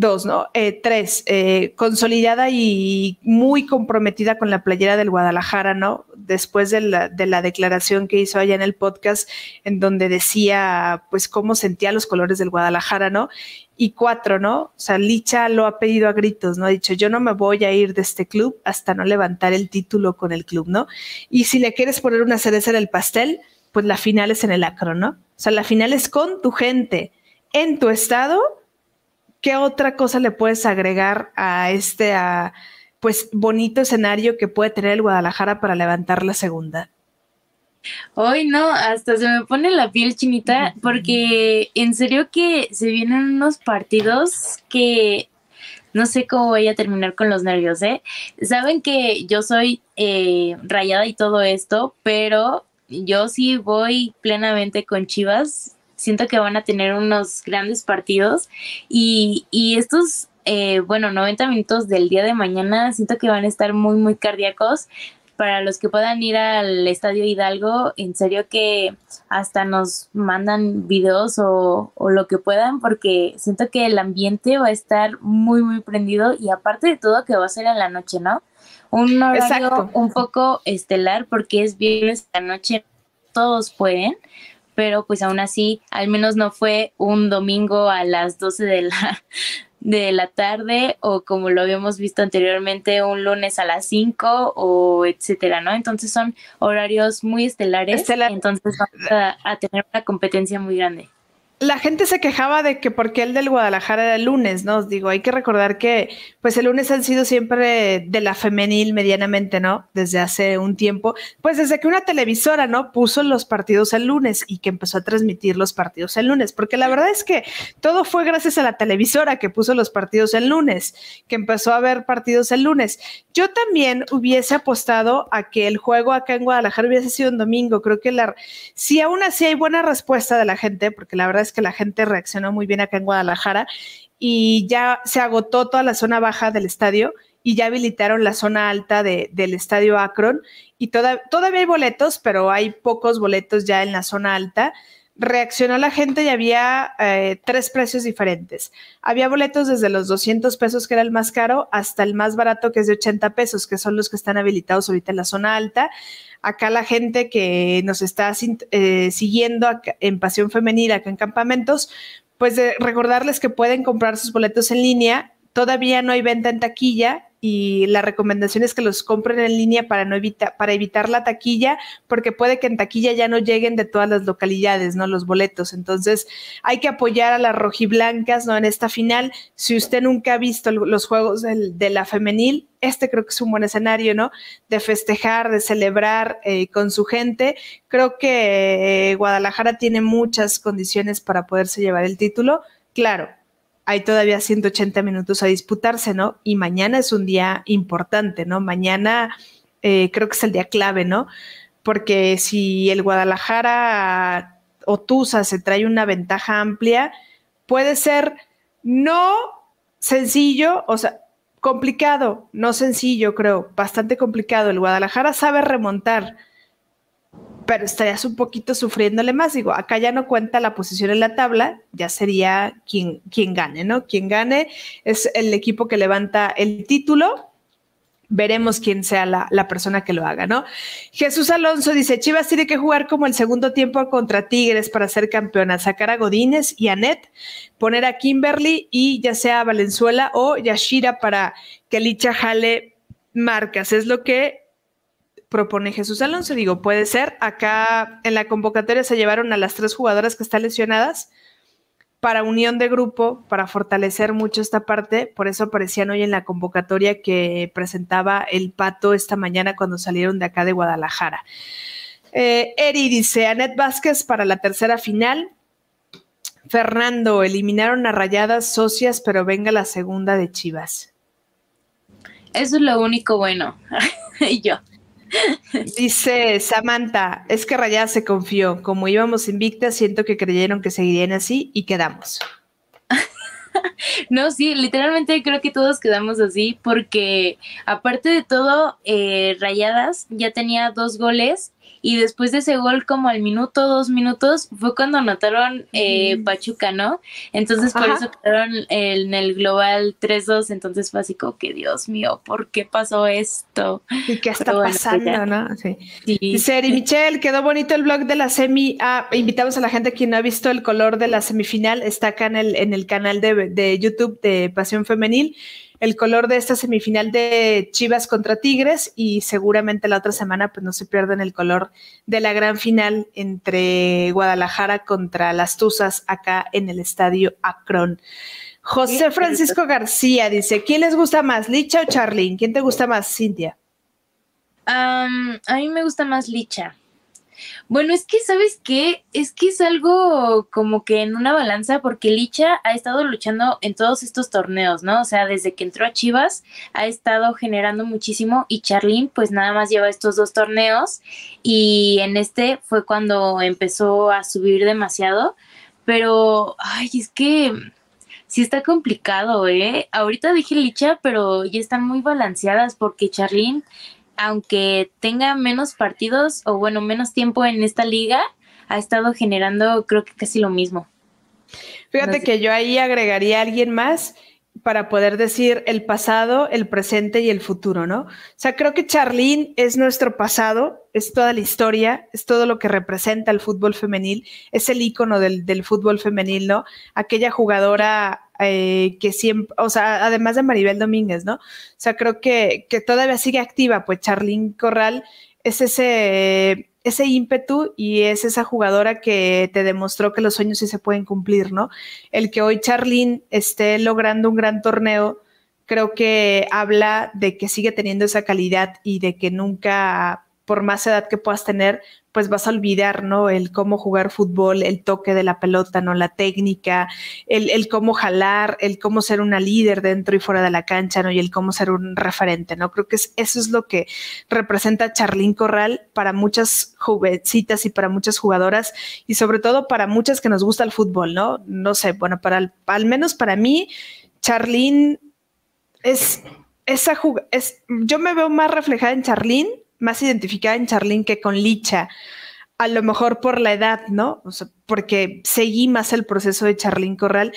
Dos, ¿no? Eh, tres, eh, consolidada y muy comprometida con la playera del Guadalajara, ¿no? Después de la, de la, declaración que hizo allá en el podcast, en donde decía, pues, cómo sentía los colores del Guadalajara, ¿no? Y cuatro, ¿no? O sea, Licha lo ha pedido a gritos, ¿no? Ha dicho, yo no me voy a ir de este club hasta no levantar el título con el club, ¿no? Y si le quieres poner una cereza en el pastel, pues la final es en el acro, ¿no? O sea, la final es con tu gente, en tu estado ¿qué otra cosa le puedes agregar a este pues bonito escenario que puede tener el Guadalajara para levantar la segunda? Hoy no, hasta se me pone la piel chinita porque en serio que se vienen unos partidos que no sé cómo voy a terminar con los nervios, ¿eh? Saben que yo soy eh, rayada y todo esto, pero yo sí voy plenamente con Chivas siento que van a tener unos grandes partidos y, y estos, eh, bueno, 90 minutos del día de mañana siento que van a estar muy, muy cardíacos. Para los que puedan ir al Estadio Hidalgo, en serio que hasta nos mandan videos o, o lo que puedan, porque siento que el ambiente va a estar muy, muy prendido y aparte de todo que va a ser en la noche, ¿no? Un horario un poco estelar porque es viernes la noche, todos pueden, pero pues aún así, al menos no fue un domingo a las 12 de la, de la tarde o como lo habíamos visto anteriormente un lunes a las 5 o etcétera, ¿no? Entonces son horarios muy estelares, entonces vamos a tener una competencia muy grande la gente se quejaba de que porque el del Guadalajara era el lunes, ¿no? Digo, hay que recordar que pues el lunes han sido siempre de la femenil medianamente, ¿no? Desde hace un tiempo, pues desde que una televisora, ¿no? Puso los partidos el lunes y que empezó a transmitir los partidos el lunes, porque la verdad es que todo fue gracias a la televisora que puso los partidos el lunes, que empezó a ver partidos el lunes. Yo también hubiese apostado a que el juego acá en Guadalajara hubiese sido un domingo, creo que la si aún así hay buena respuesta de la gente, porque la verdad es que la gente reaccionó muy bien acá en Guadalajara y ya se agotó toda la zona baja del estadio y ya habilitaron la zona alta del estadio Akron y todavía hay boletos, pero hay pocos boletos ya en la zona alta. Reaccionó la gente y había eh, tres precios diferentes. Había boletos desde los 200 pesos, que era el más caro, hasta el más barato, que es de 80 pesos, que son los que están habilitados ahorita en la zona alta acá la gente que nos está eh, siguiendo en Pasión Femenil, acá en Campamentos, pues recordarles que pueden comprar sus boletos en línea. Todavía no hay venta en taquilla, y la recomendación es que los compren en línea para no evitar para evitar la taquilla porque puede que en taquilla ya no lleguen de todas las localidades, ¿no? Los boletos. Entonces, hay que apoyar a las rojiblancas, ¿no? En esta final, si usted nunca ha visto los juegos de la femenil, este creo que es un buen escenario, ¿no? De festejar, de celebrar eh, con su gente. Creo que eh, Guadalajara tiene muchas condiciones para poderse llevar el título. Claro, hay todavía 180 minutos a disputarse, ¿no? Y mañana es un día importante, ¿no? Mañana eh, creo que es el día clave, ¿no? Porque si el Guadalajara o Tusa se trae una ventaja amplia, puede ser no sencillo, o sea, complicado, no sencillo, creo, bastante complicado. El Guadalajara sabe remontar pero estarías un poquito sufriéndole más. Digo, acá ya no cuenta la posición en la tabla, ya sería quien, quien gane, ¿no? Quien gane es el equipo que levanta el título. Veremos quién sea la, la, persona que lo haga, ¿no? Jesús Alonso dice: Chivas tiene que jugar como el segundo tiempo contra Tigres para ser campeona, sacar a Godínez y a Net, poner a Kimberly y ya sea Valenzuela o Yashira para que Licha jale marcas. Es lo que propone Jesús Alonso. Digo, puede ser. Acá en la convocatoria se llevaron a las tres jugadoras que están lesionadas para unión de grupo, para fortalecer mucho esta parte. Por eso aparecían hoy en la convocatoria que presentaba el Pato esta mañana cuando salieron de acá de Guadalajara. Eh, Eri dice, Anet Vázquez para la tercera final. Fernando, eliminaron a rayadas socias, pero venga la segunda de Chivas. Eso es lo único bueno. y yo. Dice Samantha, es que Rayada se confió. Como íbamos invictas, siento que creyeron que seguirían así y quedamos. no, sí, literalmente creo que todos quedamos así porque aparte de todo, eh, Rayadas ya tenía dos goles y después de ese gol, como al minuto, dos minutos, fue cuando anotaron eh, Pachuca, ¿no? Entonces por eso quedaron en el global 3-2, entonces fue así como que, Dios mío, ¿por qué pasó esto? ¿Y qué está pues pasando, no? Sí. Dice Eri Michelle, quedó bonito el blog de la semi. Ah, invitamos a la gente que no ha visto el color de la semifinal, está acá en el, en el canal de, de YouTube de Pasión Femenil el color de esta semifinal de Chivas contra Tigres y seguramente la otra semana pues no se pierdan el color de la gran final entre Guadalajara contra las Tuzas acá en el estadio Akron. José Francisco García dice, ¿quién les gusta más, Licha o Charlene? ¿Quién te gusta más, Cintia? a mí me gusta más Licha. Bueno, es que, ¿sabes qué? Es que es algo como que en una balanza, porque Licha ha estado luchando en todos estos torneos, ¿no? O sea, desde que entró a Chivas ha estado generando muchísimo y Charlene pues nada más lleva estos dos torneos y en este fue cuando empezó a subir demasiado, pero, ay, es que sí está complicado, ¿eh? Ahorita dije Licha, pero ya están muy balanceadas porque Charlene aunque tenga menos partidos o bueno, menos tiempo en esta liga, ha estado generando creo que casi lo mismo. Fíjate que yo ahí agregaría a alguien más para poder decir el pasado, el presente y el futuro, ¿no? O sea, creo que Charlene es nuestro pasado, es toda la historia, es todo lo que representa el fútbol femenil, es el icono del, fútbol femenil, ¿no? Aquella jugadora eh, que siempre, o sea, además de Maribel Domínguez, ¿no? O sea, creo que, que todavía sigue activa, pues Charlene Corral es ese ese ímpetu y es esa jugadora que te demostró que los sueños sí se pueden cumplir, ¿no? El que hoy Charlene esté logrando un gran torneo, creo que habla de que sigue teniendo esa calidad y de que nunca, por más edad que puedas tener, pues vas a olvidar, ¿no? El cómo jugar fútbol, el toque de la pelota, ¿no? La técnica, el, cómo jalar, el cómo ser una líder dentro y fuera de la cancha, ¿no? Y el cómo ser un referente, ¿no? Creo que eso es lo que representa Charlín Corral para muchas jovencitas y para muchas jugadoras y sobre todo para muchas que nos gusta el fútbol, ¿no? No sé, bueno, para al menos para mí, Charlín es esa es, yo me veo más reflejada en Charlín más identificada en Charlene que con Licha. A lo mejor por la edad, ¿no? O sea, porque seguí más el proceso de Charlene Corral.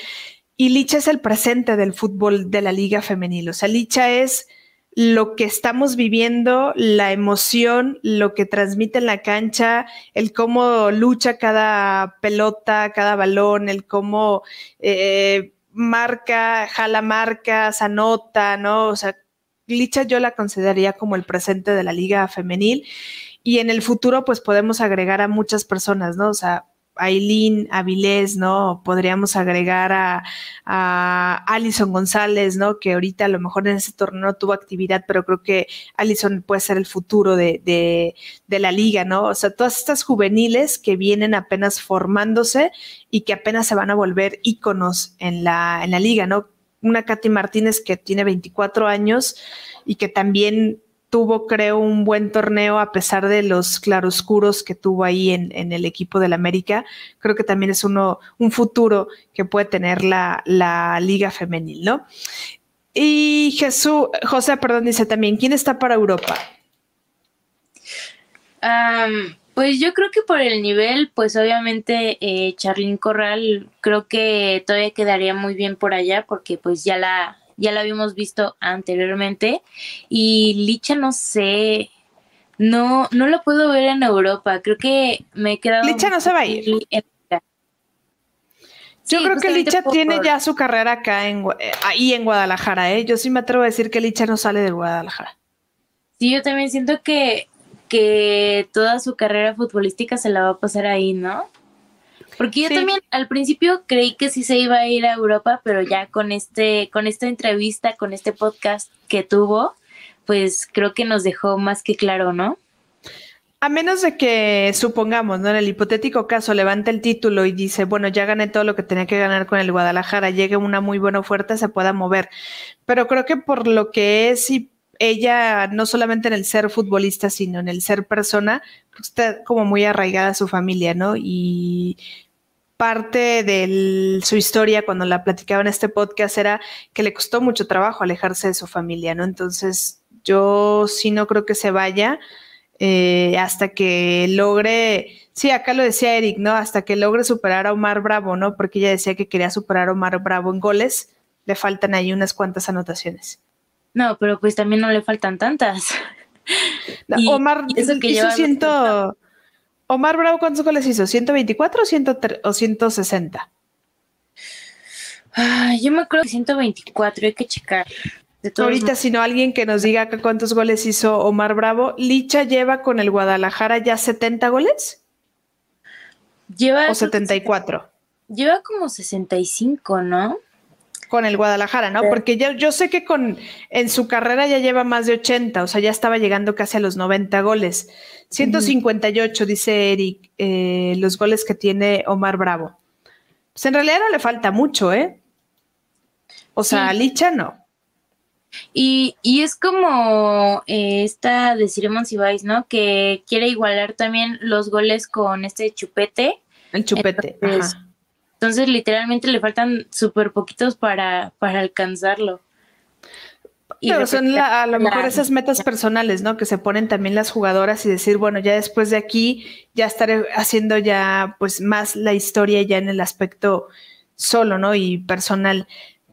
Y Licha es el presente del fútbol de la liga femenil. O sea, Licha es lo que estamos viviendo, la emoción, lo que transmite en la cancha, el cómo lucha cada pelota, cada balón, el cómo eh, marca, jala marcas, anota, ¿no? O sea, Licha yo la consideraría como el presente de la liga femenil y en el futuro pues podemos agregar a muchas personas, ¿no? O sea, Aileen Avilés, ¿no? Podríamos agregar a, a, Alison González, ¿no? Que ahorita a lo mejor en ese torneo no tuvo actividad, pero creo que Alison puede ser el futuro de, de, la liga, ¿no? O sea, todas estas juveniles que vienen apenas formándose y que apenas se van a volver íconos en la, en la liga, ¿no? Una Katy Martínez que tiene 24 años y que también tuvo, creo, un buen torneo a pesar de los claroscuros que tuvo ahí en, el equipo del América. Creo que también es uno, un futuro que puede tener la, liga femenil, ¿no? Y Jesús, José, perdón, dice también, ¿quién está para Europa? Pues yo creo que por el nivel, pues obviamente eh, Charlín Corral creo que todavía quedaría muy bien por allá porque pues ya la ya la habíamos visto anteriormente y Licha no sé, no no lo puedo ver en Europa, creo que me he quedado Licha no se va a ir. Yo creo que Licha tiene ya su carrera acá en eh, ahí en Guadalajara, ¿eh? Yo sí me atrevo a decir que Licha no sale de Guadalajara. Sí, yo también siento que que toda su carrera futbolística se la va a pasar ahí, ¿no? Porque yo también al principio creí que sí se iba a ir a Europa, pero ya con este, con esta entrevista, con este podcast que tuvo, pues creo que nos dejó más que claro, ¿no? A menos de que supongamos, ¿no? En el hipotético caso, levanta el título y dice, bueno, ya gané todo lo que tenía que ganar con el Guadalajara, llegue una muy buena oferta, se pueda mover. Pero creo que por lo que es y ella no solamente en el ser futbolista, sino en el ser persona, pues, está como muy arraigada a su familia, ¿no? Y parte de su historia cuando la platicaba en este podcast era que le costó mucho trabajo alejarse de su familia, ¿no? Entonces, yo sí no creo que se vaya eh, hasta que logre, sí, acá lo decía Eric, ¿no? Hasta que logre superar a Omar Bravo, ¿no? Porque ella decía que quería superar a Omar Bravo en goles, le faltan ahí unas cuantas anotaciones. No, pero pues también no le faltan tantas. Omar eso que hizo ciento, Omar Bravo, ¿cuántos goles hizo? ¿124 o, 160? yo me acuerdo que 124, hay que checar. Ahorita, si no, alguien que nos diga cuántos goles hizo Omar Bravo. ¿Licha lleva con el Guadalajara ya 70 goles? Lleva. ¿O 74? Lleva como 65, ¿no? Con el Guadalajara, ¿no? Porque ya, yo sé que con en su carrera ya lleva más de 80, o sea, ya estaba llegando casi a los 90 goles. 158, dice Eric, eh, los goles que tiene Omar Bravo. Pues en realidad no le falta mucho, ¿eh? O sea, Licha no. Y, y es como eh, esta de Simon Sibais, ¿no? Que quiere igualar también los goles con este chupete. El chupete. ajá. Entonces, literalmente le faltan súper poquitos para, para alcanzarlo. Pero son a lo mejor esas metas personales, ¿no? Que se ponen también las jugadoras y decir, bueno, ya después de aquí ya estaré haciendo ya pues más la historia ya en el aspecto solo, ¿no? Y personal.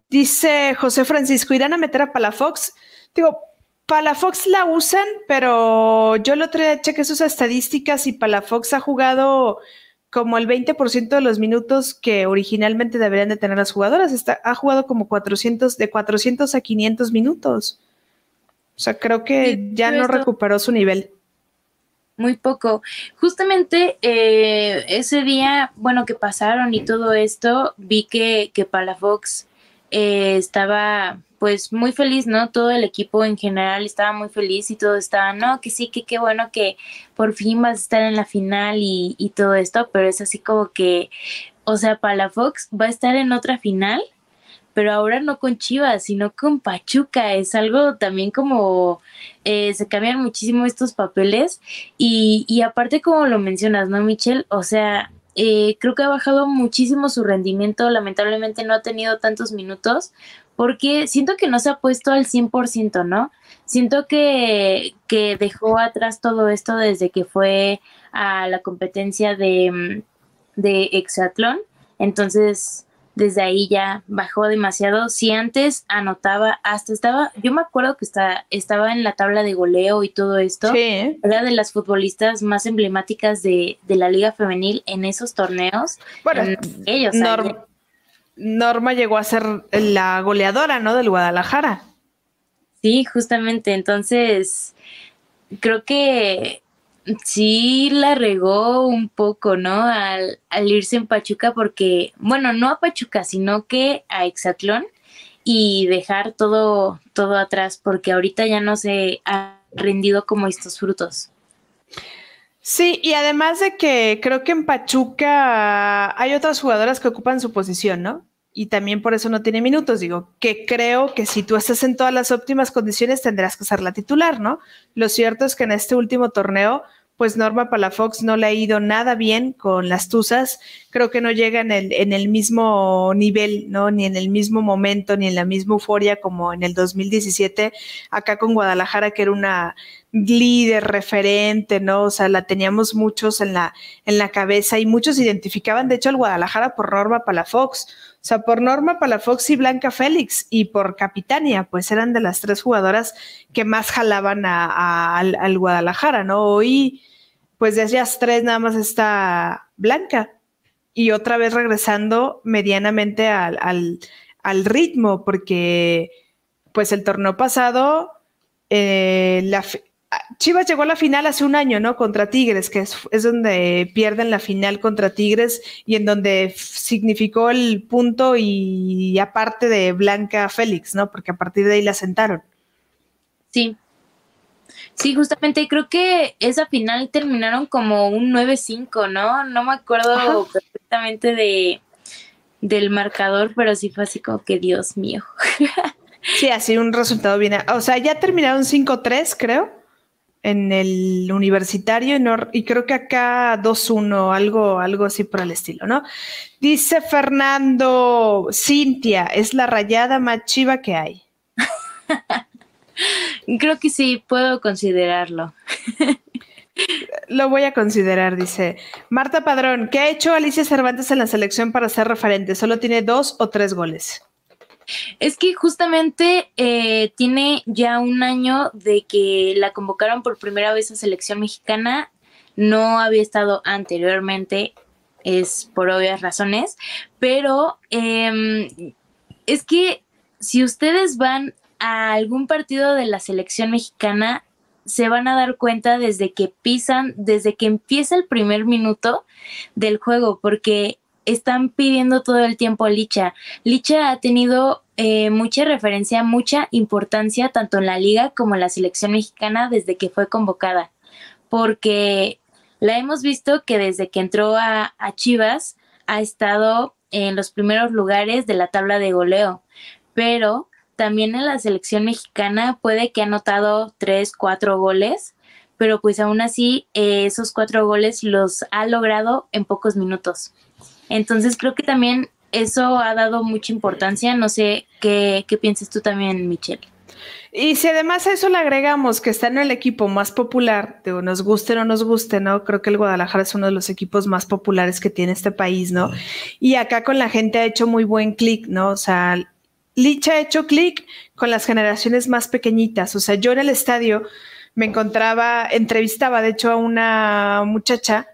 Dice José Francisco, ¿irán a meter a Palafox? Digo, Palafox la usan, pero yo lo trae, cheque sus estadísticas y Palafox ha jugado como el 20% de los minutos que originalmente deberían de tener las jugadoras. Está, ha jugado como 400, de 400 a 500 minutos. O sea, creo que ya no recuperó su nivel. Muy poco. Justamente eh, ese día, bueno, que pasaron y todo esto, vi que, que Palafox eh, estaba pues muy feliz, ¿no? Todo el equipo en general estaba muy feliz y todo estaba, no, que sí, que qué bueno que por fin vas a estar en la final y, y todo esto, pero es así como que, o sea, Palafox va a estar en otra final, pero ahora no con Chivas, sino con Pachuca. Es algo también como eh, se cambian muchísimo estos papeles y, y aparte como lo mencionas, ¿no, Michelle? O sea, eh, creo que ha bajado muchísimo su rendimiento, lamentablemente no ha tenido tantos minutos, porque siento que no se ha puesto al 100%, ¿no? Siento que, que dejó atrás todo esto desde que fue a la competencia de, de Exatlón, entonces desde ahí ya bajó demasiado. Si antes anotaba, hasta estaba, yo me acuerdo que está, estaba en la tabla de goleo y todo esto. Era de las futbolistas más emblemáticas de, la Liga Femenil en esos torneos. Bueno, ellos. Norma llegó a ser la goleadora, ¿no? Del Guadalajara. Sí, justamente. Entonces, creo que sí la regó un poco, ¿no? Al, irse en Pachuca porque, bueno, no a Pachuca, sino que a Exatlón y dejar todo, todo atrás porque ahorita ya no se ha rendido como estos frutos. Sí, y además de que creo que en Pachuca hay otras jugadoras que ocupan su posición, ¿no? Y también por eso no tiene minutos. Digo, que creo que si tú estás en todas las óptimas condiciones tendrás que ser la titular, ¿no? Lo cierto es que en este último torneo pues Norma Palafox no le ha ido nada bien con las Tuzas. Creo que no llega en el, en el mismo nivel, ¿no? Ni en el mismo momento, ni en la misma euforia como en el 2017, acá con Guadalajara, que era una líder, referente, ¿no? O sea, la teníamos muchos en la, en la cabeza y muchos identificaban, de hecho, al Guadalajara por Norma Palafox. O sea, por Norma Palafox y Blanca Félix y por Capitania, pues eran de las tres jugadoras que más jalaban al, al, Guadalajara, ¿no? Hoy pues de esas tres nada más está Blanca y otra vez regresando medianamente al, ritmo, porque pues el torneo pasado, eh, la, Chivas llegó a la final hace un año, ¿no? Contra Tigres, que es, es, donde pierden la final contra Tigres y en donde significó el punto y aparte de Blanca Félix, ¿no? Porque a partir de ahí la sentaron. Sí, Sí, justamente creo que esa final terminaron como un 9-5, ¿no? No me acuerdo perfectamente de del marcador, pero sí fue así como que Dios mío. sí, así un resultado bien. O sea, ya terminaron 5-3, creo, en el universitario y, creo que acá 2-1, algo, algo así por el estilo, ¿no? Dice Fernando, Cintia, es la rayada más chiva que hay. Creo que sí, puedo considerarlo. Lo voy a considerar, dice. Marta Padrón, ¿qué ha hecho Alicia Cervantes en la selección para ser referente? Solo tiene dos o tres goles. Es que justamente eh, tiene ya un año de que la convocaron por primera vez a selección mexicana. No había estado anteriormente, es por obvias razones, pero em, es que si ustedes van a algún partido de la selección mexicana, se van a dar cuenta desde que pisan, desde que empieza el primer minuto del juego, porque están pidiendo todo el tiempo Licha. Licha ha tenido eh, mucha referencia, mucha importancia tanto en la liga como en la selección mexicana desde que fue convocada, porque la hemos visto que desde que entró a, a Chivas ha estado en los primeros lugares de la tabla de goleo, pero también en la selección mexicana puede que ha anotado tres, cuatro goles, pero pues aún así eh, esos cuatro goles los ha logrado en pocos minutos. Entonces creo que también eso ha dado mucha importancia. No sé qué, qué piensas tú también, Michelle. Y si además a eso le agregamos que está en el equipo más popular, digo, nos guste o no nos guste, ¿no? Creo que el Guadalajara es uno de los equipos más populares que tiene este país, ¿no? Y acá con la gente ha hecho muy buen clic, ¿no? O sea, Licha ha hecho clic con las generaciones más pequeñitas. O sea, yo en el estadio me encontraba, entrevistaba de hecho a una muchacha,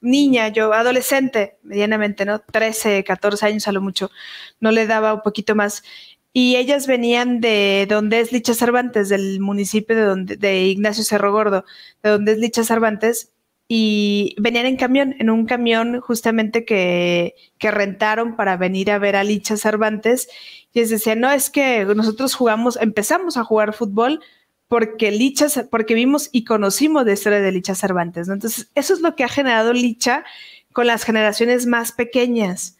niña, yo adolescente, medianamente, ¿no? 13, 14 años a lo mucho, no le daba un poquito más. Y ellas venían de donde es Licha Cervantes, del municipio de, donde, de Ignacio Cerro Gordo, de donde es Licha Cervantes, y venían en camión, en un camión justamente que, que, rentaron para venir a ver a Licha Cervantes. Y les decía, no, es que nosotros jugamos, empezamos a jugar fútbol porque Licha, porque vimos y conocimos de historia de Licha Cervantes, ¿no? Entonces, eso es lo que ha generado Licha con las generaciones más pequeñas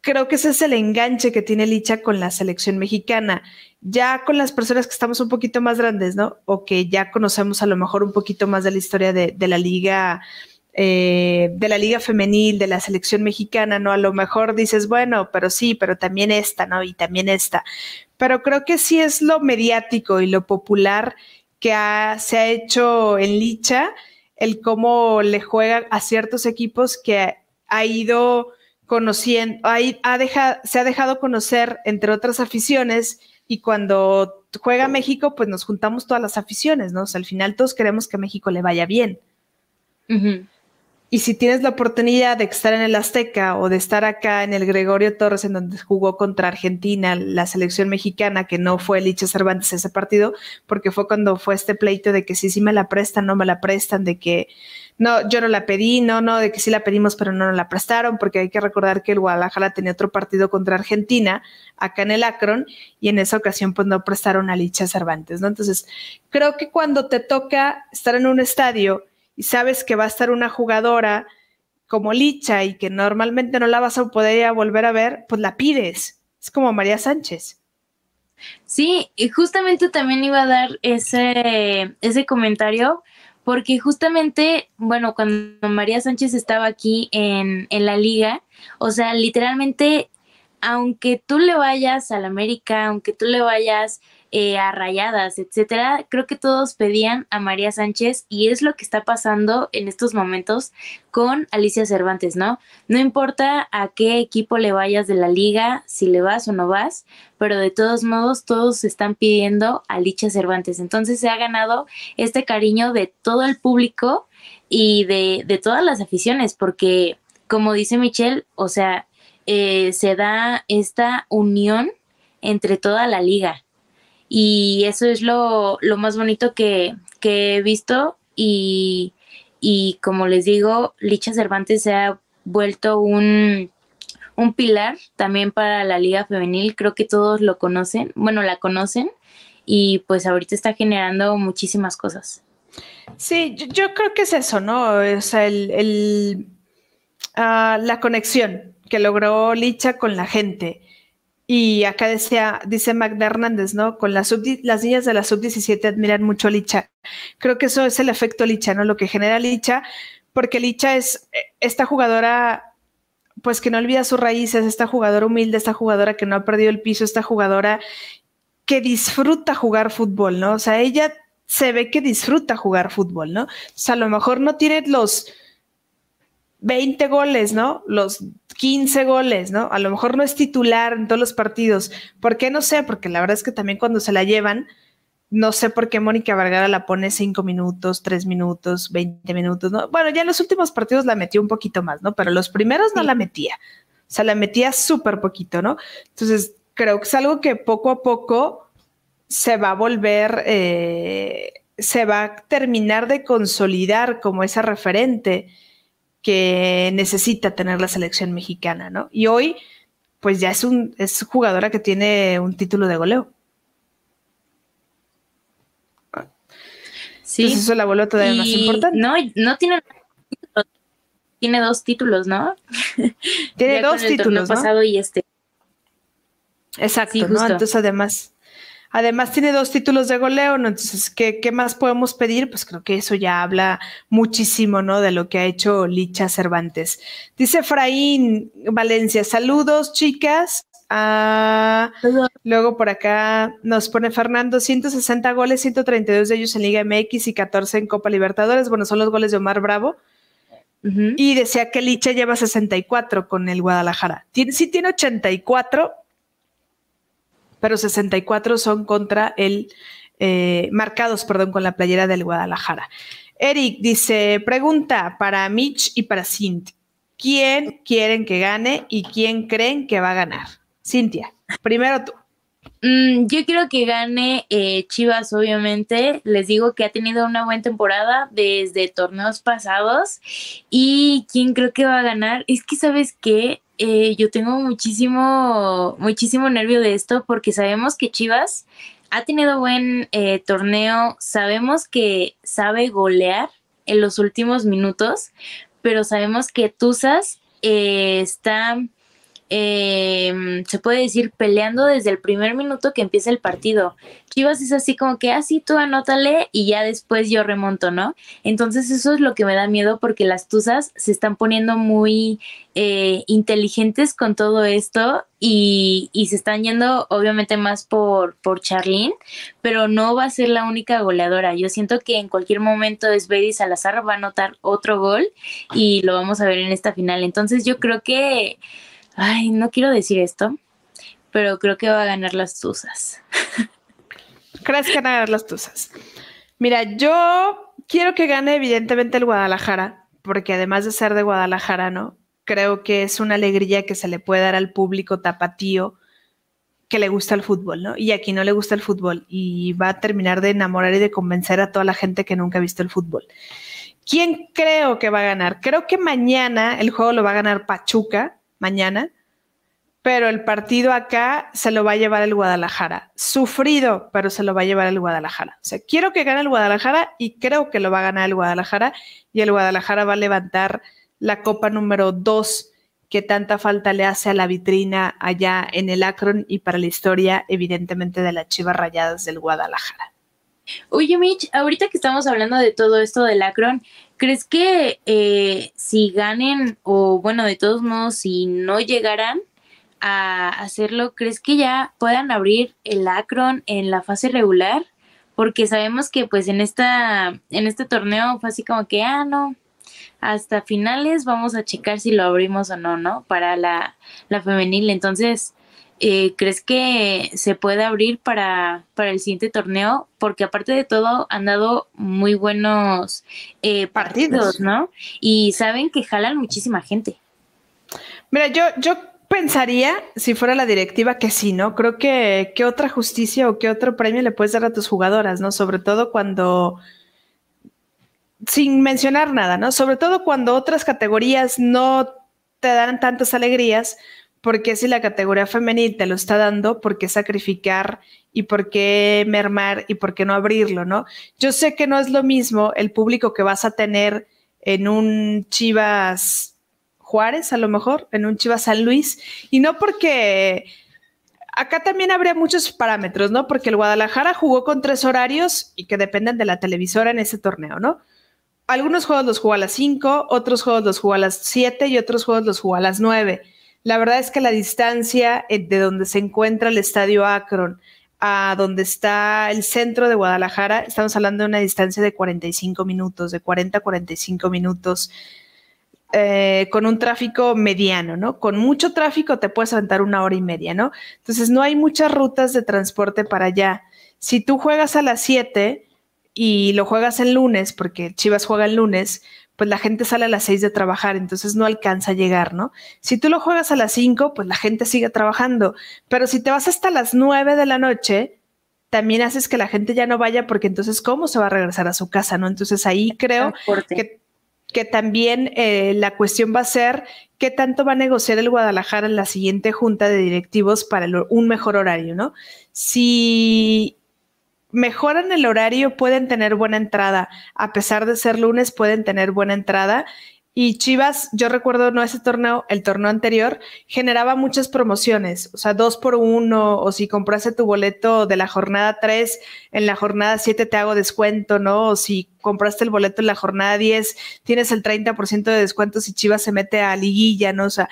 creo que ese es el enganche que tiene Licha con la selección mexicana. Ya con las personas que estamos un poquito más grandes, ¿no? O que ya conocemos a lo mejor un poquito más de la historia de, la liga. Eh, de la liga femenil, de la selección mexicana, ¿no? A lo mejor dices, bueno, pero sí, pero también esta, ¿no? Y también esta. Pero creo que sí es lo mediático y lo popular que se ha hecho en Licha, el cómo le juega a ciertos equipos que ha ido conociendo, ha dejado, se ha dejado conocer entre otras aficiones y cuando juega México, pues nos juntamos todas las aficiones, ¿no? O sea, al final todos queremos que a México le vaya bien. Y si tienes la oportunidad de estar en el Azteca o de estar acá en el Gregorio Torres, en donde jugó contra Argentina, la selección mexicana, que no fue Licha Cervantes ese partido, porque fue cuando fue este pleito de que si sí me la prestan, no me la prestan, de que no, yo no la pedí, no, no, de que sí la pedimos, pero no nos la prestaron, porque hay que recordar que el Guadalajara tenía otro partido contra Argentina, acá en el Akron, y en esa ocasión pues no prestaron a Licha Cervantes, ¿no? Entonces, creo que cuando te toca estar en un estadio y sabes que va a estar una jugadora como Licha y que normalmente no la vas a poder volver a ver, pues la pides. Es como María Sánchez. Sí, y justamente también iba a dar ese, ese comentario, porque justamente, bueno, cuando María Sánchez estaba aquí en, en la liga, o sea, literalmente, aunque tú le vayas al América, aunque tú le vayas eh, a rayadas, etcétera. Creo que todos pedían a María Sánchez y es lo que está pasando en estos momentos con Alicia Cervantes, ¿no? No importa a qué equipo le vayas de la liga, si le vas o no vas, pero de todos modos todos están pidiendo a Alicia Cervantes. Entonces se ha ganado este cariño de todo el público y de, de todas las aficiones, porque como dice Michelle, o sea, eh, se da esta unión entre toda la liga y eso es lo, más bonito que, he visto y, como les digo, Licha Cervantes se ha vuelto un, un pilar también para la liga femenil, creo que todos lo conocen, bueno, la conocen y pues ahorita está generando muchísimas cosas. Sí, yo, creo que es eso, ¿no? O sea, el, ah, la conexión que logró Licha con la gente. Y acá decía, dice Magda Hernández, ¿no? Con las, las niñas de la sub-17 admiran mucho a Licha. Creo que eso es el efecto Licha, ¿no? Lo que genera Licha, porque Licha es eh, esta jugadora, pues que no olvida sus raíces, esta jugadora humilde, esta jugadora que no ha perdido el piso, esta jugadora que disfruta jugar fútbol, ¿no? O sea, ella se ve que disfruta jugar fútbol, ¿no? O sea, a lo mejor no tiene los 20 goles, ¿no? Los 15 goles, ¿no? A lo mejor no es titular en todos los partidos. ¿Por qué? No sé, porque la verdad es que también cuando se la llevan, no sé por qué Mónica Vergara la pone 5 minutos, 3 minutos, 20 minutos, ¿no? Bueno, ya en los últimos partidos la metió un poquito más, ¿no? Pero los primeros no la metía. O sea, la metía súper poquito, ¿no? Entonces, creo que es algo que poco a poco se va a volver, eh, se va a terminar de consolidar como esa referente que necesita tener la selección mexicana, ¿no? Y hoy, pues ya es un es jugadora que tiene un título de goleo. Sí. Entonces eso la vuelve todavía más importante. No, no tiene tiene dos títulos, ¿no? Tiene dos títulos, ¿no? pasado y este. Exacto, ¿no? Entonces además Además tiene dos títulos de goleo, ¿no? Entonces, ¿qué, ¿qué, más podemos pedir? Pues creo que eso ya habla muchísimo, ¿no? De lo que ha hecho Licha Cervantes. Dice Fraín Valencia, saludos chicas. Ah, luego por acá nos pone Fernando, 160 goles, 132 de ellos en Liga MX y 14 en Copa Libertadores. Bueno, son los goles de Omar Bravo. Y decía que Licha lleva 64 con el Guadalajara. sí tiene 84, pero 64 son contra el, eh, marcados, perdón, con la playera del Guadalajara. Eric dice, pregunta para Mitch y para Cintia. ¿Quién quieren que gane y quién creen que va a ganar? Cintia, primero tú. Mm, yo quiero que gane eh, Chivas, obviamente. Les digo que ha tenido una buena temporada desde torneos pasados. ¿Y quién creo que va a ganar? Es que, ¿sabes qué? Eh, yo tengo muchísimo, muchísimo nervio de esto porque sabemos que Chivas ha tenido buen eh, torneo. Sabemos que sabe golear en los últimos minutos, pero sabemos que Tuzas está eh, se puede decir, peleando desde el primer minuto que empieza el partido. Chivas es así como que, así ah, tú anótale y ya después yo remonto, ¿no? Entonces eso es lo que me da miedo porque las Tuzas se están poniendo muy eh, inteligentes con todo esto y, y, se están yendo obviamente más por, por Charlene, pero no va a ser la única goleadora. Yo siento que en cualquier momento Svedi Salazar va a anotar otro gol y lo vamos a ver en esta final. Entonces yo creo que Ay, no quiero decir esto, pero creo que va a ganar las Tuzas. ¿Crees que van a ganar las Tuzas? Mira, yo quiero que gane evidentemente el Guadalajara, porque además de ser de Guadalajara, ¿no? Creo que es una alegría que se le puede dar al público tapatío que le gusta el fútbol, ¿no? Y aquí no le gusta el fútbol y va a terminar de enamorar y de convencer a toda la gente que nunca ha visto el fútbol. ¿Quién creo que va a ganar? Creo que mañana el juego lo va a ganar Pachuca, mañana, pero el partido acá se lo va a llevar el Guadalajara. Sufrido, pero se lo va a llevar el Guadalajara. O sea, quiero que gane el Guadalajara y creo que lo va a ganar el Guadalajara y el Guadalajara va a levantar la copa número dos que tanta falta le hace a la vitrina allá en el Akron y para la historia, evidentemente, de las Chivas Rayadas del Guadalajara. Oye, Mitch, ahorita que estamos hablando de todo esto del Akron, ¿crees que eh, si ganen o bueno, de todos modos, si no llegaran a hacerlo, ¿crees que ya puedan abrir el Akron en la fase regular? Porque sabemos que pues en esta en este torneo fue así como que, ah, no, hasta finales vamos a checar si lo abrimos o no, ¿no? Para la, la femenil. Entonces, eh, ¿crees que se puede abrir para, para, el siguiente torneo? Porque aparte de todo han dado muy buenos eh, partidos, ¿no? Y saben que jalan muchísima gente. Mira, yo, yo pensaría, si fuera la directiva, que sí, ¿no? Creo que qué otra justicia o qué otro premio le puedes dar a tus jugadoras, ¿no? Sobre todo cuando, sin mencionar nada, ¿no? Sobre todo cuando otras categorías no te dan tantas alegrías, porque si la categoría femenil te lo está dando, ¿por qué sacrificar y por qué mermar y por qué no abrirlo, no? Yo sé que no es lo mismo el público que vas a tener en un Chivas Juárez, a lo mejor, en un Chivas San Luis, y no porque acá también habría muchos parámetros, ¿no? Porque el Guadalajara jugó con tres horarios y que dependen de la televisora en ese torneo, ¿no? Algunos juegos los jugó a las 5, otros juegos los jugó a las 7 y otros juegos los jugó a las 9 la verdad es que la distancia eh, de donde se encuentra el estadio Akron a donde está el centro de Guadalajara, estamos hablando de una distancia de 45 minutos, de 40 a 45 minutos, eh, con un tráfico mediano, ¿no? Con mucho tráfico te puedes aventar una hora y media, ¿no? Entonces no hay muchas rutas de transporte para allá. Si tú juegas a las 7 y lo juegas el lunes, porque Chivas juega el lunes, pues la gente sale a las 6 de trabajar, entonces no alcanza a llegar, ¿no? Si tú lo juegas a las 5, pues la gente sigue trabajando, pero si te vas hasta las 9 de la noche, también haces que la gente ya no vaya porque entonces cómo se va a regresar a su casa, ¿no? Entonces ahí creo que, que, también eh, la cuestión va a ser qué tanto va a negociar el Guadalajara en la siguiente junta de directivos para un mejor horario, ¿no? Si mejoran el horario, pueden tener buena entrada. A pesar de ser lunes, pueden tener buena entrada. Y Chivas, yo recuerdo no ese torneo, el torneo anterior, generaba muchas promociones, o sea, dos por uno, o si compraste tu boleto de la jornada 3, en la jornada 7 te hago descuento, ¿no? O si compraste el boleto en la jornada 10, tienes el 30% de descuento si Chivas se mete a liguilla, ¿no? O sea,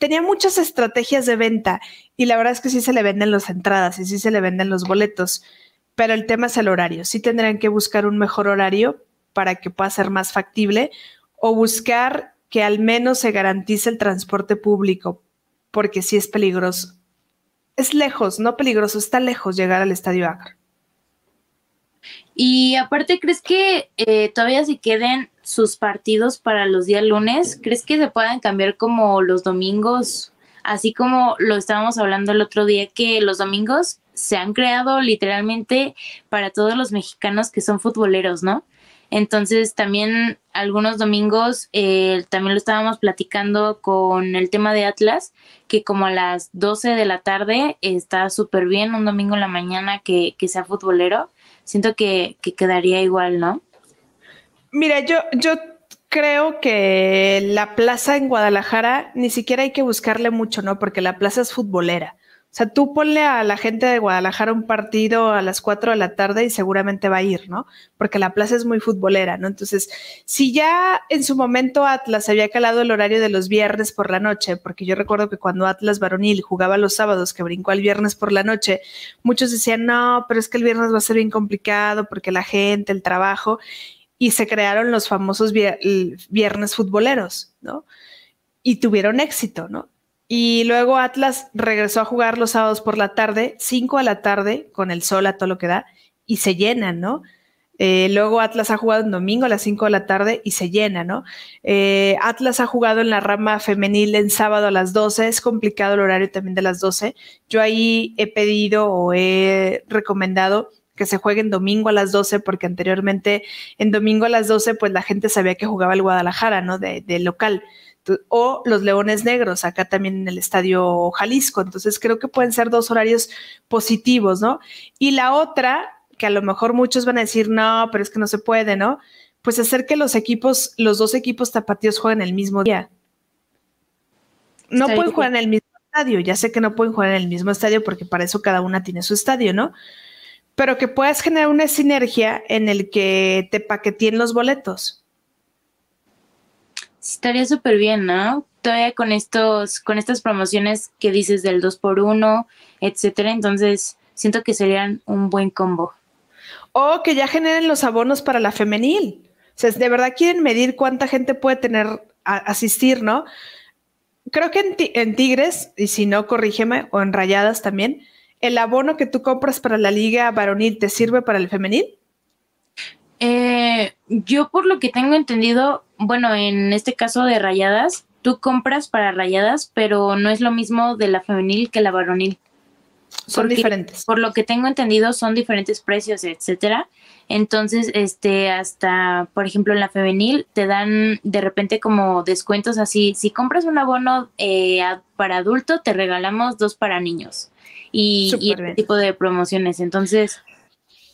tenía muchas estrategias de venta y la verdad es que sí se le venden las entradas y sí se le venden los boletos pero el tema es el horario. Sí tendrán que buscar un mejor horario para que pueda ser más factible o buscar que al menos se garantice el transporte público, porque sí es peligroso. es lejos, no peligroso, está lejos llegar al estadio Akron. Y aparte, ¿crees que eh, todavía se queden sus partidos para los días lunes? ¿Crees que se puedan cambiar como los domingos? Así como lo estábamos hablando el otro día, que los domingos se han creado literalmente para todos los mexicanos que son futboleros, ¿no? Entonces también algunos domingos, eh, también lo estábamos platicando con el tema de Atlas, que como a las 12 de la tarde está súper bien un domingo en la mañana que, que sea futbolero siento que, quedaría igual, ¿no? Mira, yo, yo creo que la plaza en Guadalajara ni siquiera hay que buscarle mucho, ¿no? Porque la plaza es futbolera. O sea, tú ponle a la gente de Guadalajara un partido a las 4 de la tarde y seguramente va a ir, ¿no? Porque la plaza es muy futbolera, ¿no? Entonces, si ya en su momento Atlas había calado el horario de los viernes por la noche, porque yo recuerdo que cuando Atlas varonil jugaba los sábados, que brincó al viernes por la noche, muchos decían, no, pero es que el viernes va a ser bien complicado porque la gente, el trabajo, y se crearon los famosos viernes futboleros, ¿no? Y tuvieron éxito, ¿no? Y luego Atlas regresó a jugar los sábados por la tarde, 5 a la tarde, con el sol a todo lo que da, y se llenan, ¿no? Eh, luego Atlas ha jugado un domingo a las 5 de la tarde y se llena, ¿no? Eh, Atlas ha jugado en la rama femenil en sábado a las 12, es complicado el horario también de las 12. Yo ahí he pedido o he recomendado que se juegue en domingo a las 12, porque anteriormente en domingo a las 12, pues la gente sabía que jugaba el Guadalajara, ¿no? De, de local o los Leones Negros, acá también en el Estadio Jalisco. Entonces creo que pueden ser dos horarios positivos, ¿no? Y la otra, que a lo mejor muchos van a decir, no, pero es que no se puede, ¿no? Pues hacer que los equipos, los dos equipos tapatíos jueguen el mismo día. No pueden jugar en el mismo estadio, ya sé que no pueden jugar en el mismo estadio porque para eso cada una tiene su estadio, ¿no? Pero que puedas generar una sinergia en el que te paqueteen los boletos estaría súper bien, ¿no? Todavía con estos, con estas promociones que dices del 2 por 1 etcétera, entonces siento que serían un buen combo. O que ya generen los abonos para la femenil. O sea, de verdad quieren medir cuánta gente puede tener asistir, ¿no? Creo que en, en, Tigres, y si no, corrígeme, o en Rayadas también, ¿el abono que tú compras para la liga varonil te sirve para el femenil? Eh, yo por lo que tengo entendido, bueno, en este caso de rayadas, tú compras para rayadas, pero no es lo mismo de la femenil que la varonil. Son diferentes. Por lo que tengo entendido, son diferentes precios, etcétera. Entonces, este, hasta, por ejemplo, en la femenil te dan de repente como descuentos así. Si compras un abono eh, para adulto, te regalamos dos para niños. Y, y este tipo de promociones. Entonces,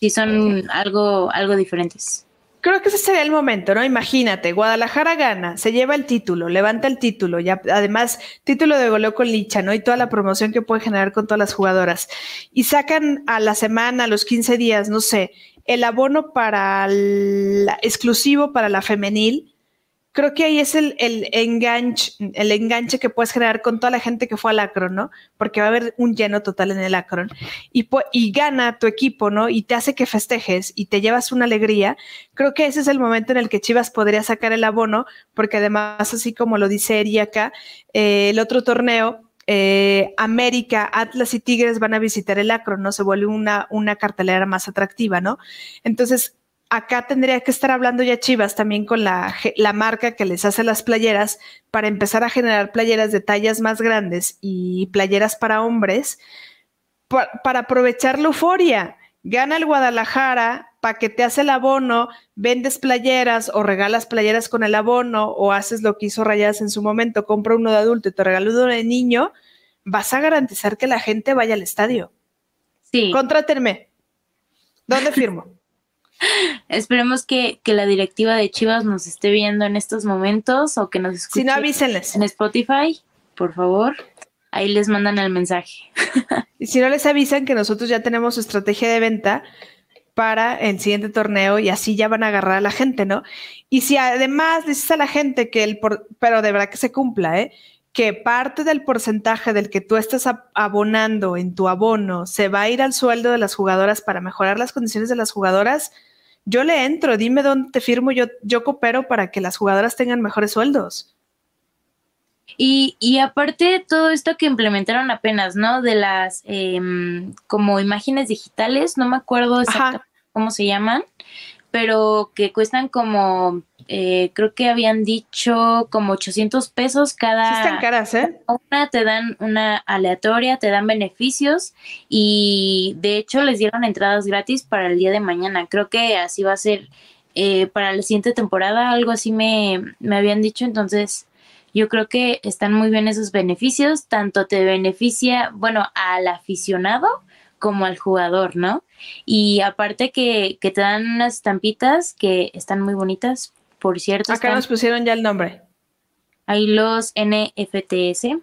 sí son algo, algo diferentes. Creo que ese sería el momento, ¿no? Imagínate, Guadalajara gana, se lleva el título, levanta el título, ya además título de goleo con Licha, ¿no? Y toda la promoción que puede generar con todas las jugadoras. Y sacan a la semana, a los 15 días, no sé, el abono para el exclusivo para la femenil, creo que ahí es el, enganche, el enganche que puedes generar con toda la gente que fue al Acron, ¿no? Porque va a haber un lleno total en el Acron y, gana tu equipo, ¿no? Y te hace que festejes y te llevas una alegría. Creo que ese es el momento en el que Chivas podría sacar el abono, porque además, así como lo dice Eri eh, el otro torneo eh, América, Atlas y Tigres van a visitar el Acron, ¿no? Se vuelve una cartelera más atractiva, ¿no? Entonces, acá tendría que estar hablando ya Chivas también con la, marca que les hace las playeras para empezar a generar playeras de tallas más grandes y playeras para hombres para aprovechar la euforia. Gana el Guadalajara, paqueteas el abono, vendes playeras o regalas playeras con el abono o haces lo que hizo Rayas en su momento, compra uno de adulto y te regalo uno de niño, vas a garantizar que la gente vaya al estadio. Sí. Contrátenme. ¿Dónde firmo? Esperemos que, la directiva de Chivas nos esté viendo en estos momentos o que nos escuche. Si no, avísenles. En Spotify, por favor. Ahí les mandan el mensaje. y si no les avisan que nosotros ya tenemos estrategia de venta para el siguiente torneo y así ya van a agarrar a la gente, ¿no? Y si además dices a la gente que el, por, pero de verdad que se cumpla, ¿eh? Que parte del porcentaje del que tú estás abonando en tu abono se va a ir al sueldo de las jugadoras para mejorar las condiciones de las jugadoras, yo le entro, dime dónde te firmo, yo, yo coopero para que las jugadoras tengan mejores sueldos. Y, y aparte todo esto que implementaron apenas, ¿no? De las em, como imágenes digitales, no me acuerdo exactamente cómo se llaman, pero que cuestan como, eh, creo que habían dicho como 800 pesos cada. Sí están caras, ¿eh? Una te dan una aleatoria, te dan beneficios y de hecho les dieron entradas gratis para el día de mañana. Creo que así va a ser eh, para la siguiente temporada, algo así me, me habían dicho, entonces yo creo que están muy bien esos beneficios, tanto te beneficia, bueno, al aficionado como al jugador, ¿no? Y aparte que, que te dan unas estampitas que están muy bonitas, por cierto. Acá nos pusieron ya el nombre. Hay los NFTS.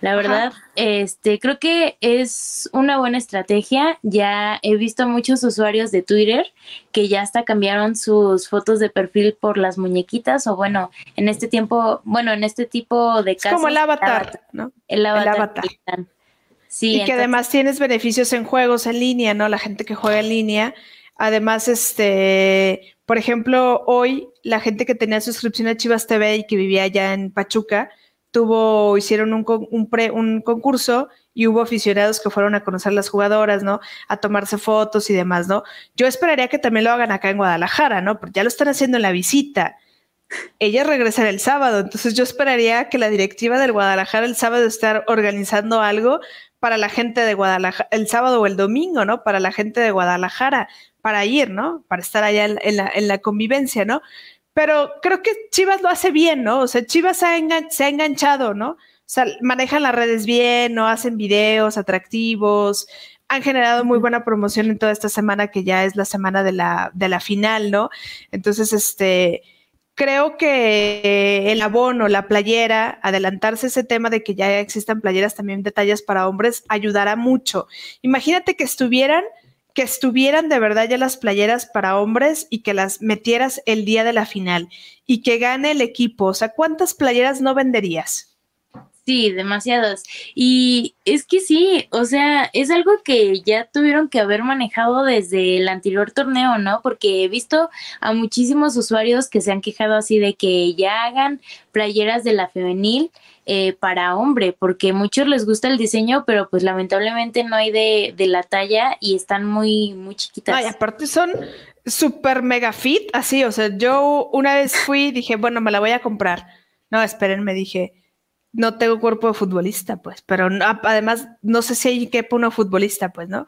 La verdad, este, creo que es una buena estrategia. Ya he visto muchos usuarios de Twitter que ya hasta cambiaron sus fotos de perfil por las muñequitas o bueno, en este tiempo, bueno, en este tipo de casos. Es como el avatar, ¿no? El avatar. Sí, y que además tienes beneficios en juegos en línea, ¿no? La gente que juega en línea. Además, este, por ejemplo, hoy la gente que tenía suscripción a Chivas TV y que vivía allá en Pachuca, tuvo, hicieron un, un, un concurso y hubo aficionados que fueron a conocer las jugadoras, ¿no? A tomarse fotos y demás, ¿no? Yo esperaría que también lo hagan acá en Guadalajara, ¿no? Porque ya lo están haciendo en la visita. Ella regresa el sábado, entonces yo esperaría que la directiva del Guadalajara el sábado estar organizando algo para la gente de Guadalajara, el sábado o el domingo, ¿no? Para la gente de Guadalajara, para ir, ¿no? Para estar allá en, la, en la, convivencia, ¿no? Pero creo que Chivas lo hace bien, ¿no? O sea, Chivas se ha, enganchado, ¿no? O sea, manejan las redes bien, ¿no? Hacen videos atractivos, han generado muy buena promoción en toda esta semana que ya es la semana de la, de la final, ¿no? Entonces, este, creo que el abono, la playera, adelantarse ese tema de que ya existan playeras también de tallas para hombres, ayudará mucho. Imagínate que estuvieran, que estuvieran de verdad ya las playeras para hombres y que las metieras el día de la final y que gane el equipo. O sea, ¿cuántas playeras no venderías? Sí, demasiadas. Y es que sí, o sea, es algo que ya tuvieron que haber manejado desde el anterior torneo, ¿no? Porque he visto a muchísimos usuarios que se han quejado así de que ya hagan playeras de la femenil eh, para hombre, porque muchos les gusta el diseño, pero pues lamentablemente no hay de, de la talla y están muy, muy chiquitas. Ay, aparte son súper mega fit, así, o sea, yo una vez fui y dije, bueno, me la voy a comprar. No, esperen, me dije no tengo cuerpo de futbolista, pues, pero además no sé si hay que uno futbolista, pues, ¿no?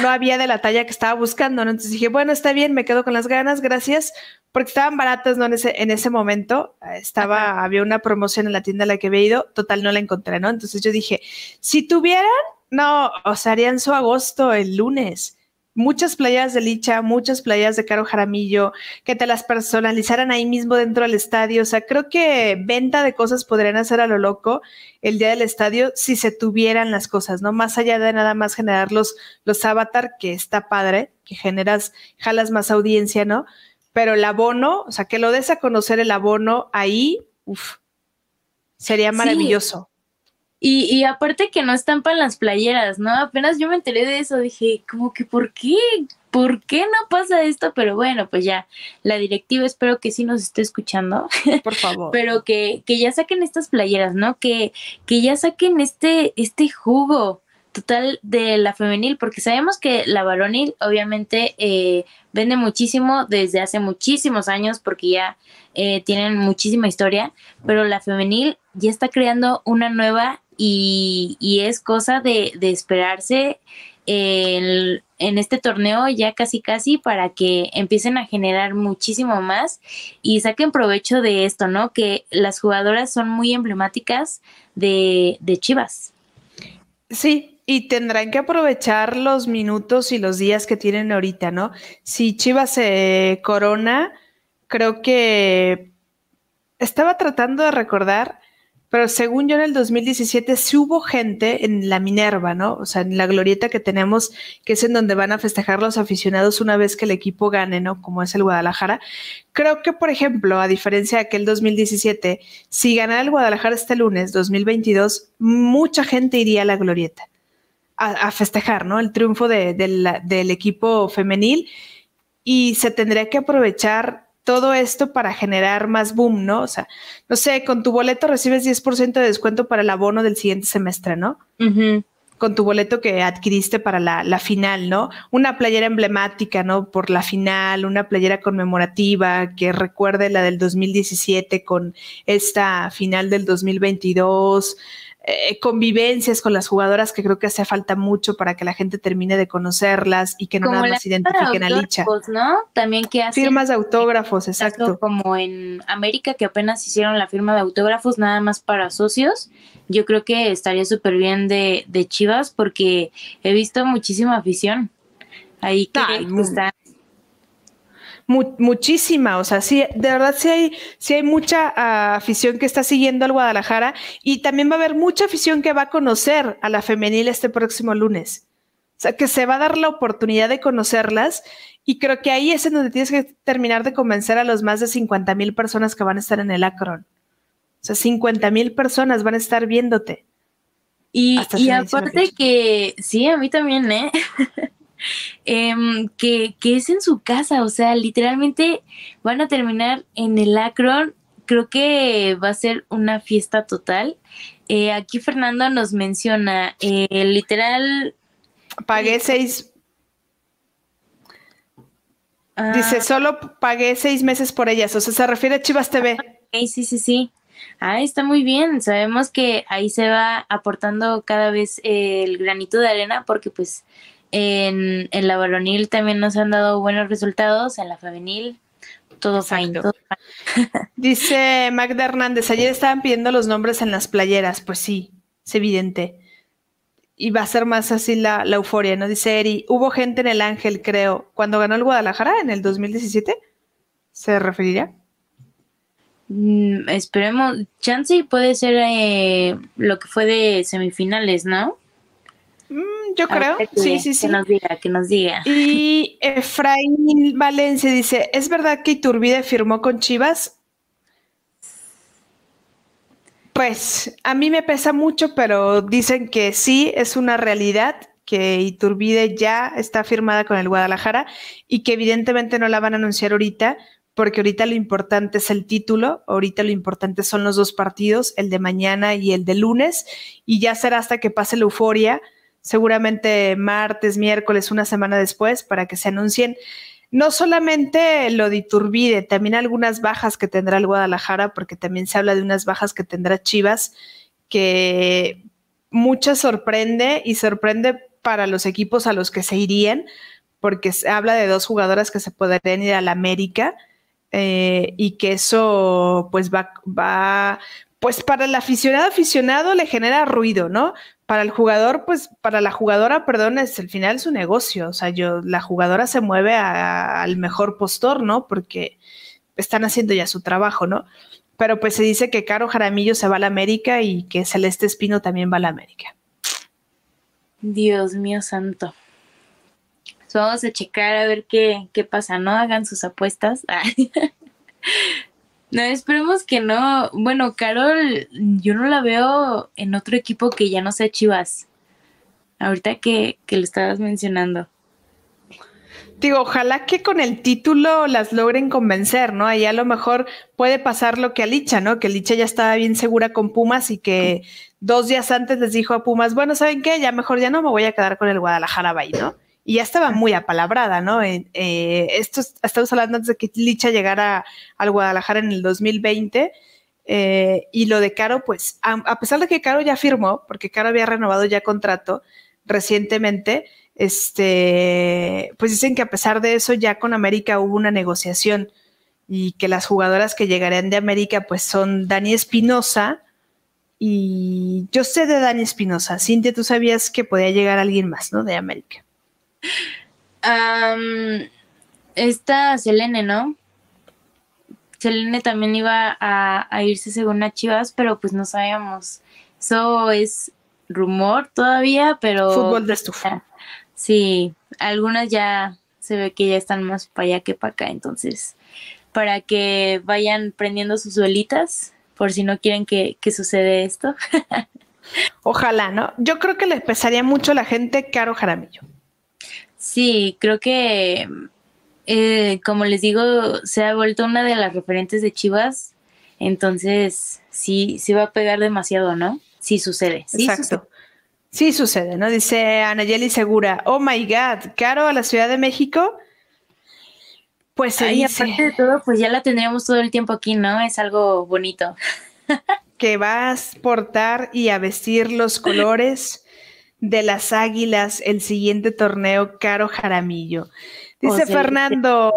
No había de la talla que estaba buscando, ¿no? Entonces dije, bueno, está bien, me quedo con las ganas, gracias, porque estaban baratas, ¿no? En ese, en ese momento estaba, había una promoción en la tienda a la que había ido, total, no la encontré, ¿no? Entonces yo dije, si tuvieran, no, o sea, harían su agosto el lunes muchas playas de Licha, muchas playas de Caro Jaramillo, que te las personalizaran ahí mismo dentro del estadio. O sea, creo que venta de cosas podrían hacer a lo loco el día del estadio si se tuvieran las cosas, ¿no? Más allá de nada más generar los, los avatar, que está padre, que generas, jalas más audiencia, ¿no? Pero el abono, o sea, que lo des a conocer el abono ahí, uff, sería maravilloso. Y, y aparte que no estampan las playeras, ¿no? Apenas yo me enteré de eso, dije, como que, ¿por qué? ¿Por qué no pasa esto? Pero bueno, pues ya, la directiva espero que sí nos esté escuchando. Por favor. Pero que, que ya saquen estas playeras, ¿no? Que, que ya saquen este, este jugo total de la femenil, porque sabemos que la varonil obviamente eh, vende muchísimo desde hace muchísimos años, porque ya eh, tienen muchísima historia, pero la femenil ya está creando una nueva y, es cosa de, esperarse en, este torneo ya casi casi para que empiecen a generar muchísimo más y saquen provecho de esto, ¿no? Que las jugadoras son muy emblemáticas de, de Chivas. Sí, y tendrán que aprovechar los minutos y los días que tienen ahorita, ¿no? Si Chivas se corona, creo que estaba tratando de recordar pero según yo en el 2017 sí hubo gente en la Minerva, ¿no? O sea, en la glorieta que tenemos, que es en donde van a festejar los aficionados una vez que el equipo gane, ¿no? Como es el Guadalajara. Creo que, por ejemplo, a diferencia de aquel 2017, si ganara el Guadalajara este lunes, 2022, mucha gente iría a la glorieta a, festejar, ¿no? El triunfo del equipo femenil y se tendría que aprovechar todo esto para generar más boom, ¿no? O sea, no sé, con tu boleto recibes 10% de descuento para el abono del siguiente semestre, ¿no? Con tu boleto que adquiriste para la, la, final, ¿no? Una playera emblemática, ¿no? Por la final, una playera conmemorativa que recuerde la del 2017 con esta final del 2022 eh, convivencias con las jugadoras que creo que hace falta mucho para que la gente termine de conocerlas y que no nada más identifiquen a Licha. ¿no? También que hacen firmas de autógrafos, exacto. Como en América que apenas hicieron la firma de autógrafos nada más para socios. Yo creo que estaría súper bien de, de Chivas porque he visto muchísima afición ahí que está muchísima, o sea, sí, de verdad sí hay, sí hay mucha ah, afición que está siguiendo al Guadalajara y también va a haber mucha afición que va a conocer a la femenil este próximo lunes. O sea, que se va a dar la oportunidad de conocerlas y creo que ahí es en donde tienes que terminar de convencer a los más de 50 mil personas que van a estar en el Akron. O sea, 50 mil personas van a estar viéndote. Y, y aparte que, sí, a mí también, ¿eh? Em, que, es en su casa, o sea, literalmente van a terminar en el Akron. Creo que va a ser una fiesta total. Eh, aquí Fernando nos menciona, eh, literal... Pagué seis... Dice, ah. solo pagué seis meses por ellas, o sea, se refiere a Chivas TV. sí, sí, sí. Ah, está muy bien. Sabemos que ahí se va aportando cada vez el granito de arena porque pues en, la varonil también nos han dado buenos resultados, en la femenil todo fine. Dice Magda Hernández, ayer estaban pidiendo los nombres en las playeras, pues sí, es evidente. Y va a ser más así la, euforia, ¿no? Dice Eri, hubo gente en el Ángel, creo, cuando ganó el Guadalajara en el 2017, ¿se referiría? Mm, esperemos, chance puede ser eh, lo que fue de semifinales, ¿no? Yo creo, sí, sí, sí. Que nos diga, que nos diga. Y Efraín Valencia dice, ¿es verdad que Iturbide firmó con Chivas? Pues a mí me pesa mucho, pero dicen que sí, es una realidad que Iturbide ya está firmada con el Guadalajara y que evidentemente no la van a anunciar ahorita, porque ahorita lo importante es el título, ahorita lo importante son los dos partidos, el de mañana y el de lunes, y ya será hasta que pase la euforia seguramente martes, miércoles, una semana después, para que se anuncien no solamente lo de Iturbide, también algunas bajas que tendrá el Guadalajara, porque también se habla de unas bajas que tendrá Chivas, que muchas sorprende y sorprende para los equipos a los que se irían, porque se habla de dos jugadoras que se podrían ir a la América. Eh, y que eso pues va, va, pues para el aficionado aficionado le genera ruido, ¿no? para el jugador, pues para la jugadora, perdón, es el final su negocio. O sea, yo, la jugadora se mueve al mejor postor, ¿no? Porque están haciendo ya su trabajo, ¿no? Pero pues se dice que Caro Jaramillo se va a la América y que Celeste Espino también va a la América. Dios mío santo. vamos a checar a ver qué, qué pasa, ¿no? Hagan sus apuestas. No, esperemos que no. Bueno, Carol, yo no la veo en otro equipo que ya no sea Chivas. Ahorita que, que lo estabas mencionando. Digo, ojalá que con el título las logren convencer, ¿no? Ahí a lo mejor puede pasar lo que a Licha, ¿no? Que Licha ya estaba bien segura con Pumas y que dos días antes les dijo a Pumas, bueno, ¿saben qué? Ya mejor ya no me voy a quedar con el Guadalajara Bay, ¿no? Y ya estaba muy apalabrada, ¿no? Eh, esto estamos hablando antes de que Licha llegara al Guadalajara en el 2020. Eh, y lo de Caro, pues, a, pesar de que Caro ya firmó, porque Caro había renovado ya contrato recientemente, este, pues dicen que a pesar de eso, ya con América hubo una negociación y que las jugadoras que llegarían de América, pues son Dani Espinosa y yo sé de Dani Espinosa. Cintia, tú sabías que podía llegar alguien más, ¿no? De América. Um, esta Selene, ¿no? Selene también iba a, irse según a Chivas, pero pues no sabíamos. Eso es rumor todavía, pero. Fútbol de estufa. Sí, algunas ya se ve que ya están más para allá que para acá, entonces, para que vayan prendiendo sus velitas, por si no quieren que, que sucede esto. Ojalá, ¿no? Yo creo que le pesaría mucho a la gente Caro Jaramillo. Sí, creo que eh, como les digo, se ha vuelto una de las referentes de Chivas, entonces sí, sí va a pegar demasiado, ¿no? Sí sucede. Sí Exacto. Sí sucede, ¿no? Dice Anayeli Segura, oh my God, caro a la Ciudad de México. Pues ahí aparte de todo, pues ya la tendríamos todo el tiempo aquí, ¿no? Es algo bonito. que vas a portar y a vestir los colores de las águilas el siguiente torneo, Caro Jaramillo. Dice Fernando,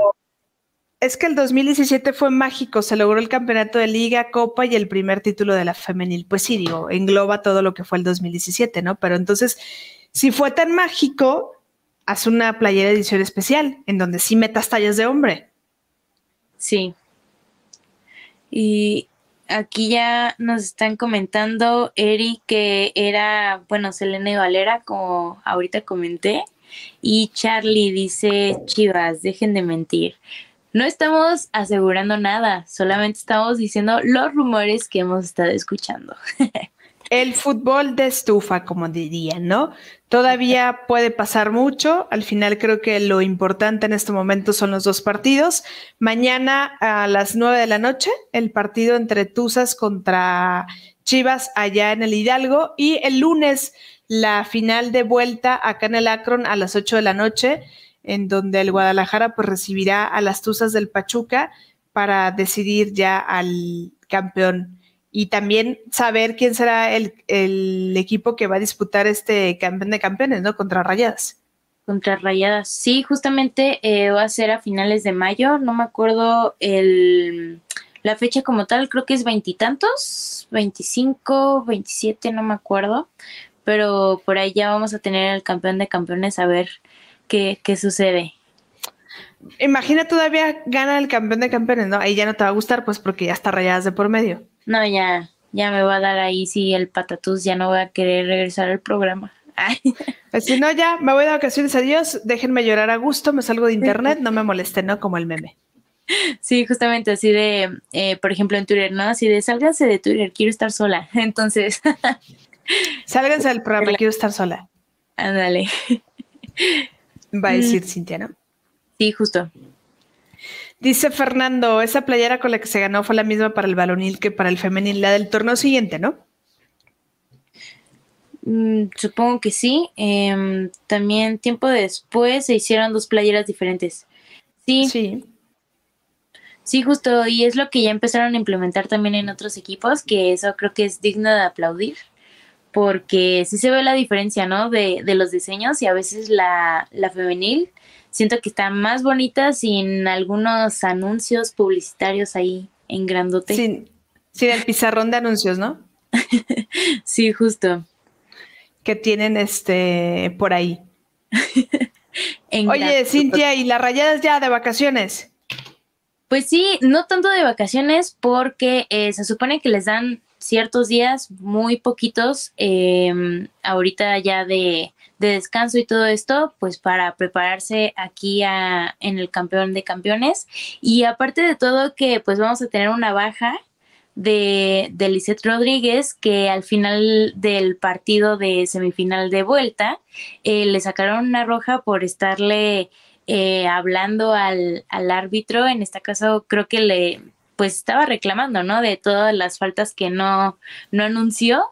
es que el 2017 fue mágico, se logró el campeonato de liga, copa y el primer título de la femenil. Pues sí, digo, engloba todo lo que fue el 2017, ¿no? Pero entonces, si fue tan mágico, haz una playera edición especial, en donde sí metas tallas de hombre. Sí. Y aquí ya nos están comentando, Eri, que era, bueno, Selene Valera, como ahorita comenté. Y Charlie dice, Chivas, dejen de mentir. No estamos asegurando nada, solamente estamos diciendo los rumores que hemos estado escuchando. El fútbol de estufa, como dirían, ¿no? Todavía puede pasar mucho. Al final creo que lo importante en este momento son los dos partidos. Mañana a las nueve de la noche, el partido entre Tuzas contra Chivas allá en el Hidalgo. Y el lunes la final de vuelta acá en el Akron a las 8 de la noche, en donde el Guadalajara pues recibirá a las Tuzas del Pachuca para decidir ya al campeón y también saber quién será el, equipo que va a disputar este campeón de campeones, ¿no? Contra Rayadas. Contra Rayadas, sí, justamente eh, va a ser a finales de mayo, no me acuerdo el, la fecha como tal, creo que es veintitantos, veinticinco, veintisiete, no me acuerdo, pero por ahí ya vamos a tener al campeón de campeones a ver qué, qué sucede. Imagina todavía gana el campeón de campeones, ¿no? Ahí ya no te va a gustar, pues porque ya está rayadas de por medio. No, ya, ya me va a dar ahí sí el patatús, ya no voy a querer regresar al programa. Pues si no, ya me voy de vacaciones, adiós, déjenme llorar a gusto, me salgo de internet, no me molesten, ¿no? Como el meme. Sí, justamente así de, eh, por ejemplo, en Twitter, ¿no? Así de, sálganse de Twitter, quiero estar sola. Entonces, Sálganse del programa, quiero estar sola. Ándale. Va a decir mm. Cintia, ¿no? Sí, justo. Dice Fernando, esa playera con la que se ganó fue la misma para el balonil que para el femenil, la del torneo siguiente, ¿no? Mm, supongo que sí. Em, también tiempo después se hicieron dos playeras diferentes. Sí. Sí. Sí, justo, y es lo que ya empezaron a implementar también en otros equipos, que eso creo que es digno de aplaudir porque sí se ve la diferencia, ¿no? De, los diseños y a veces la, femenil siento que está más bonita sin algunos anuncios publicitarios ahí en grandote. Sin, sin el pizarrón de anuncios, ¿no? sí, justo. Que tienen este por ahí. Oye, Cintia, ¿y las rayadas ya de vacaciones? Pues sí, no tanto de vacaciones porque eh, se supone que les dan ciertos días, muy poquitos, em, ahorita ya de, descanso y todo esto, pues para prepararse aquí en el campeón de campeones. Y aparte de todo que pues vamos a tener una baja de, de Lisette Rodríguez, que al final del partido de semifinal de vuelta, eh, le sacaron una roja por estarle... Eh, hablando al, al árbitro, en este caso creo que le pues estaba reclamando, ¿no? De todas las faltas que no, no anunció.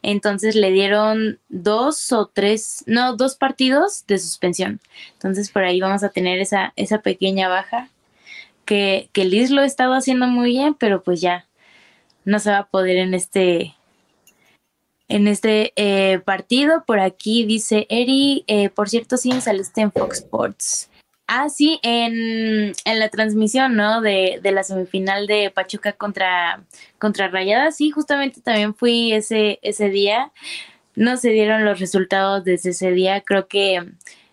Entonces le dieron dos o tres, no, dos partidos de suspensión. Entonces por ahí vamos a tener esa, esa pequeña baja que, que Liz lo ha estado haciendo muy bien, pero pues ya no se va a poder en este, en este eh, partido. Por aquí dice Eri, eh, por cierto, sí saliste en Fox Sports. Ah, sí, en, la transmisión, ¿no? De, la semifinal de Pachuca contra, contra Rayadas, sí, justamente también fui ese, ese día. No se dieron los resultados desde ese día, creo que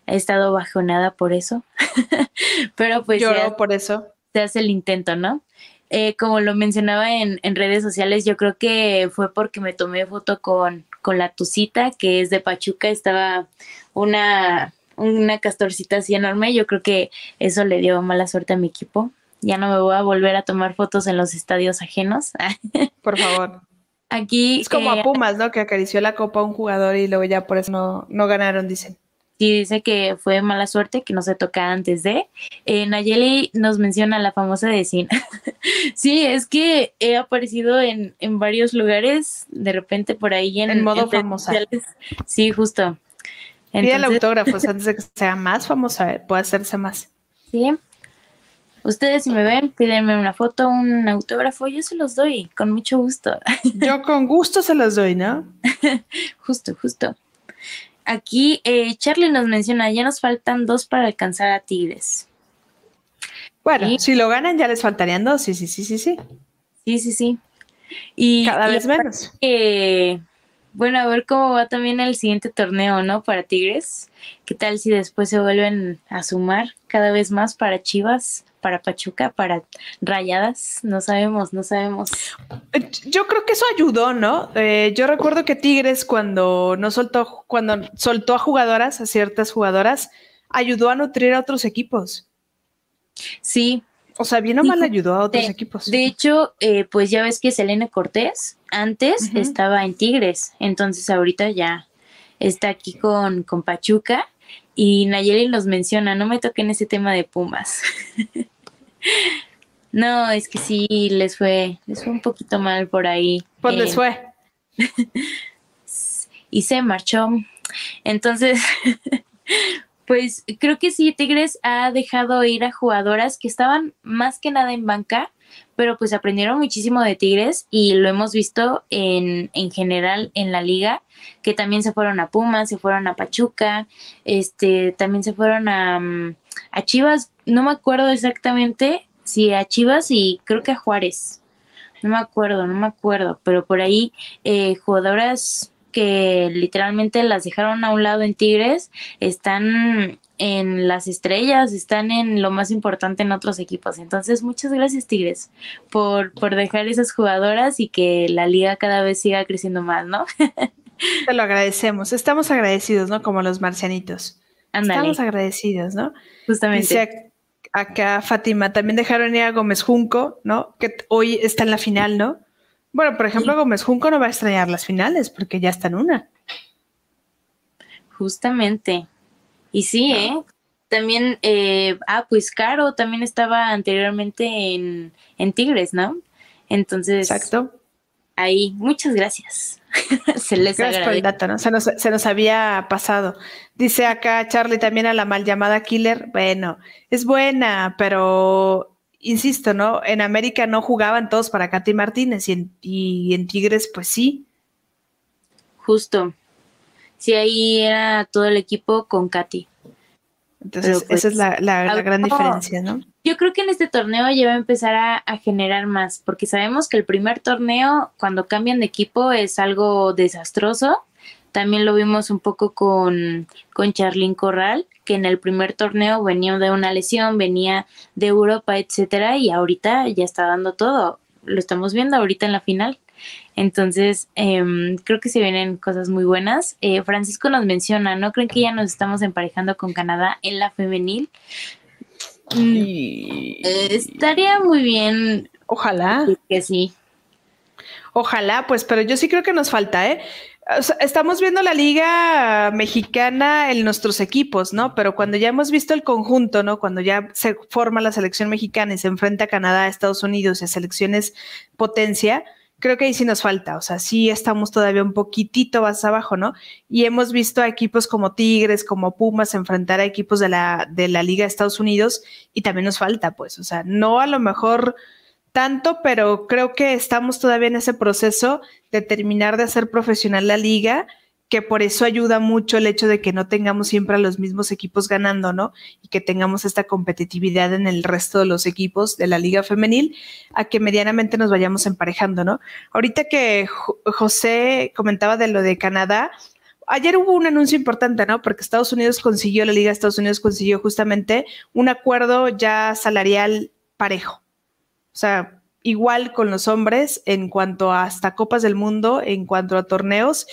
he estado bajonada por eso. Pero pues... Lloró por eso. Se hace el intento, ¿no? Eh, como lo mencionaba en, en, redes sociales, yo creo que fue porque me tomé foto con, con la Tucita, que es de Pachuca, estaba una una castorcita así enorme, yo creo que eso le dio mala suerte a mi equipo. Ya no me voy a volver a tomar fotos en los estadios ajenos. Por favor. Aquí. Es como a eh, Pumas, ¿no? Que acarició la copa a un jugador y luego ya por eso no, no ganaron, dicen. Sí, dice que fue mala suerte que no se toca antes de. Eh, Nayeli nos menciona la famosa de Sin. sí, es que he aparecido en, en, varios lugares, de repente por ahí en, en modo famosa. Sí, justo. Entonces, el autógrafo antes de que sea más famosa, eh, puede hacerse más. Sí. Ustedes si me ven, pídenme una foto, un autógrafo, yo se los doy, con mucho gusto. Yo con gusto se los doy, ¿no? justo, justo. Aquí eh, Charlie nos menciona, ya nos faltan dos para alcanzar a Tigres. Bueno, si lo ganan ya les faltarían dos, sí, sí, sí, sí, sí. Sí, sí, sí. Y, Cada vez menos. Bueno, a ver cómo va también el siguiente torneo, ¿no? Para Tigres. ¿Qué tal si después se vuelven a sumar cada vez más para Chivas? para Pachuca, para Rayadas, no sabemos, no sabemos. Yo creo que eso ayudó, ¿no? Eh, yo recuerdo que Tigres cuando no soltó, cuando soltó a jugadoras, a ciertas jugadoras, ayudó a nutrir a otros equipos. Sí. O sea, bien o mal ayudó a otros equipos. De hecho, eh, pues ya ves que Selene Cortés antes estaba en Tigres, entonces ahorita ya está aquí con, con Pachuca y Nayeli nos menciona, no me toquen ese tema de Pumas. no, es que sí, les fue, les fue un poquito mal por ahí. Pues les fue. y se marchó. Entonces, pues creo que sí, Tigres ha dejado ir a jugadoras que estaban más que nada en banca pero pues aprendieron muchísimo de Tigres y lo hemos visto en, en general en la liga, que también se fueron a Pumas, se fueron a Pachuca, este, también se fueron a, mm, a Chivas, no me acuerdo exactamente si a Chivas y creo que a Juárez, no me acuerdo, no me acuerdo, pero por ahí eh, jugadoras que literalmente las dejaron a un lado en Tigres están en las estrellas, están en lo más importante en otros equipos. Entonces, muchas gracias Tigres por, por dejar esas jugadoras y que la liga cada vez siga creciendo más, ¿no? Te lo agradecemos, estamos agradecidos, ¿no? Como los marcianitos. Estamos agradecidos, ¿no? Justamente. Dice acá Fátima, también dejaron ir a Gómez Junco, ¿no? Que hoy está en la final, ¿no? Bueno, por ejemplo, Gómez Junco no va a extrañar las finales porque ya está en una. Justamente. Y sí, ¿eh? También, eh, ah, pues Caro también estaba anteriormente en, en Tigres, ¿no? Entonces. Exacto. Ahí, muchas gracias. se les Gracias por el dato, ¿no? Se nos, se nos había pasado. Dice acá Charlie también a la mal llamada Killer. Bueno, es buena, pero insisto, ¿no? En América no jugaban todos para Katy Martínez y en, y en Tigres, pues sí. Justo sí ahí era todo el equipo con Katy. Entonces, esa es la, pues, gran diferencia, ¿no? Yo creo que en este torneo ya va a empezar a, generar más, porque sabemos que el primer torneo, cuando cambian de equipo, es algo desastroso. También lo vimos un poco con, con Charlín Corral, que en el primer torneo venía de una lesión, venía de Europa, etcétera, y ahorita ya está dando todo. Lo estamos viendo ahorita en la final. Entonces, em, creo que se vienen cosas muy buenas. Eh, Francisco nos menciona, ¿no creen que ya nos estamos emparejando con Canadá en la femenil? Mm, estaría muy bien. Ojalá. Que sí. Ojalá, pues, pero yo sí creo que nos falta, ¿eh? Estamos viendo la liga mexicana en nuestros equipos, ¿no? Pero cuando ya hemos visto el conjunto, ¿no? Cuando ya se forma la selección mexicana y se enfrenta a Canadá, a Estados Unidos y a selecciones potencia, creo que ahí sí nos falta, o sea, sí estamos todavía un poquitito más abajo, ¿no? Y hemos visto a equipos como Tigres, como Pumas enfrentar a equipos de la, de la Liga de Estados Unidos y también nos falta, pues, o sea, no a lo mejor tanto, pero creo que estamos todavía en ese proceso de terminar de hacer profesional la liga que por eso ayuda mucho el hecho de que no tengamos siempre a los mismos equipos ganando, ¿no? Y que tengamos esta competitividad en el resto de los equipos de la liga femenil, a que medianamente nos vayamos emparejando, ¿no? Ahorita que José comentaba de lo de Canadá, ayer hubo un anuncio importante, ¿no? Porque Estados Unidos consiguió, la Liga de Estados Unidos consiguió justamente un acuerdo ya salarial parejo. O sea, igual con los hombres en cuanto a hasta Copas del Mundo, en cuanto a torneos,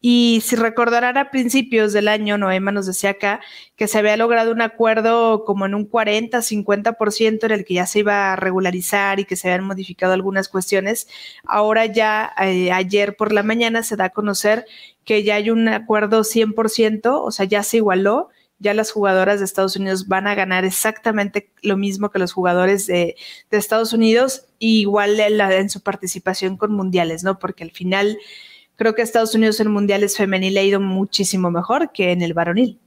Y si recordarán a principios del año, Noema nos decía acá que se había logrado un acuerdo como en un 40, 50% en el que ya se iba a regularizar y que se habían modificado algunas cuestiones. Ahora ya eh, ayer por la mañana se da a conocer que ya hay un acuerdo 100%, o sea, ya se igualó ya las jugadoras de Estados Unidos van a ganar exactamente lo mismo que los jugadores de, Estados Unidos, igual en, su participación con mundiales, ¿no? Porque al final creo que Estados Unidos en mundiales femenil ha ido muchísimo mejor que en el varonil.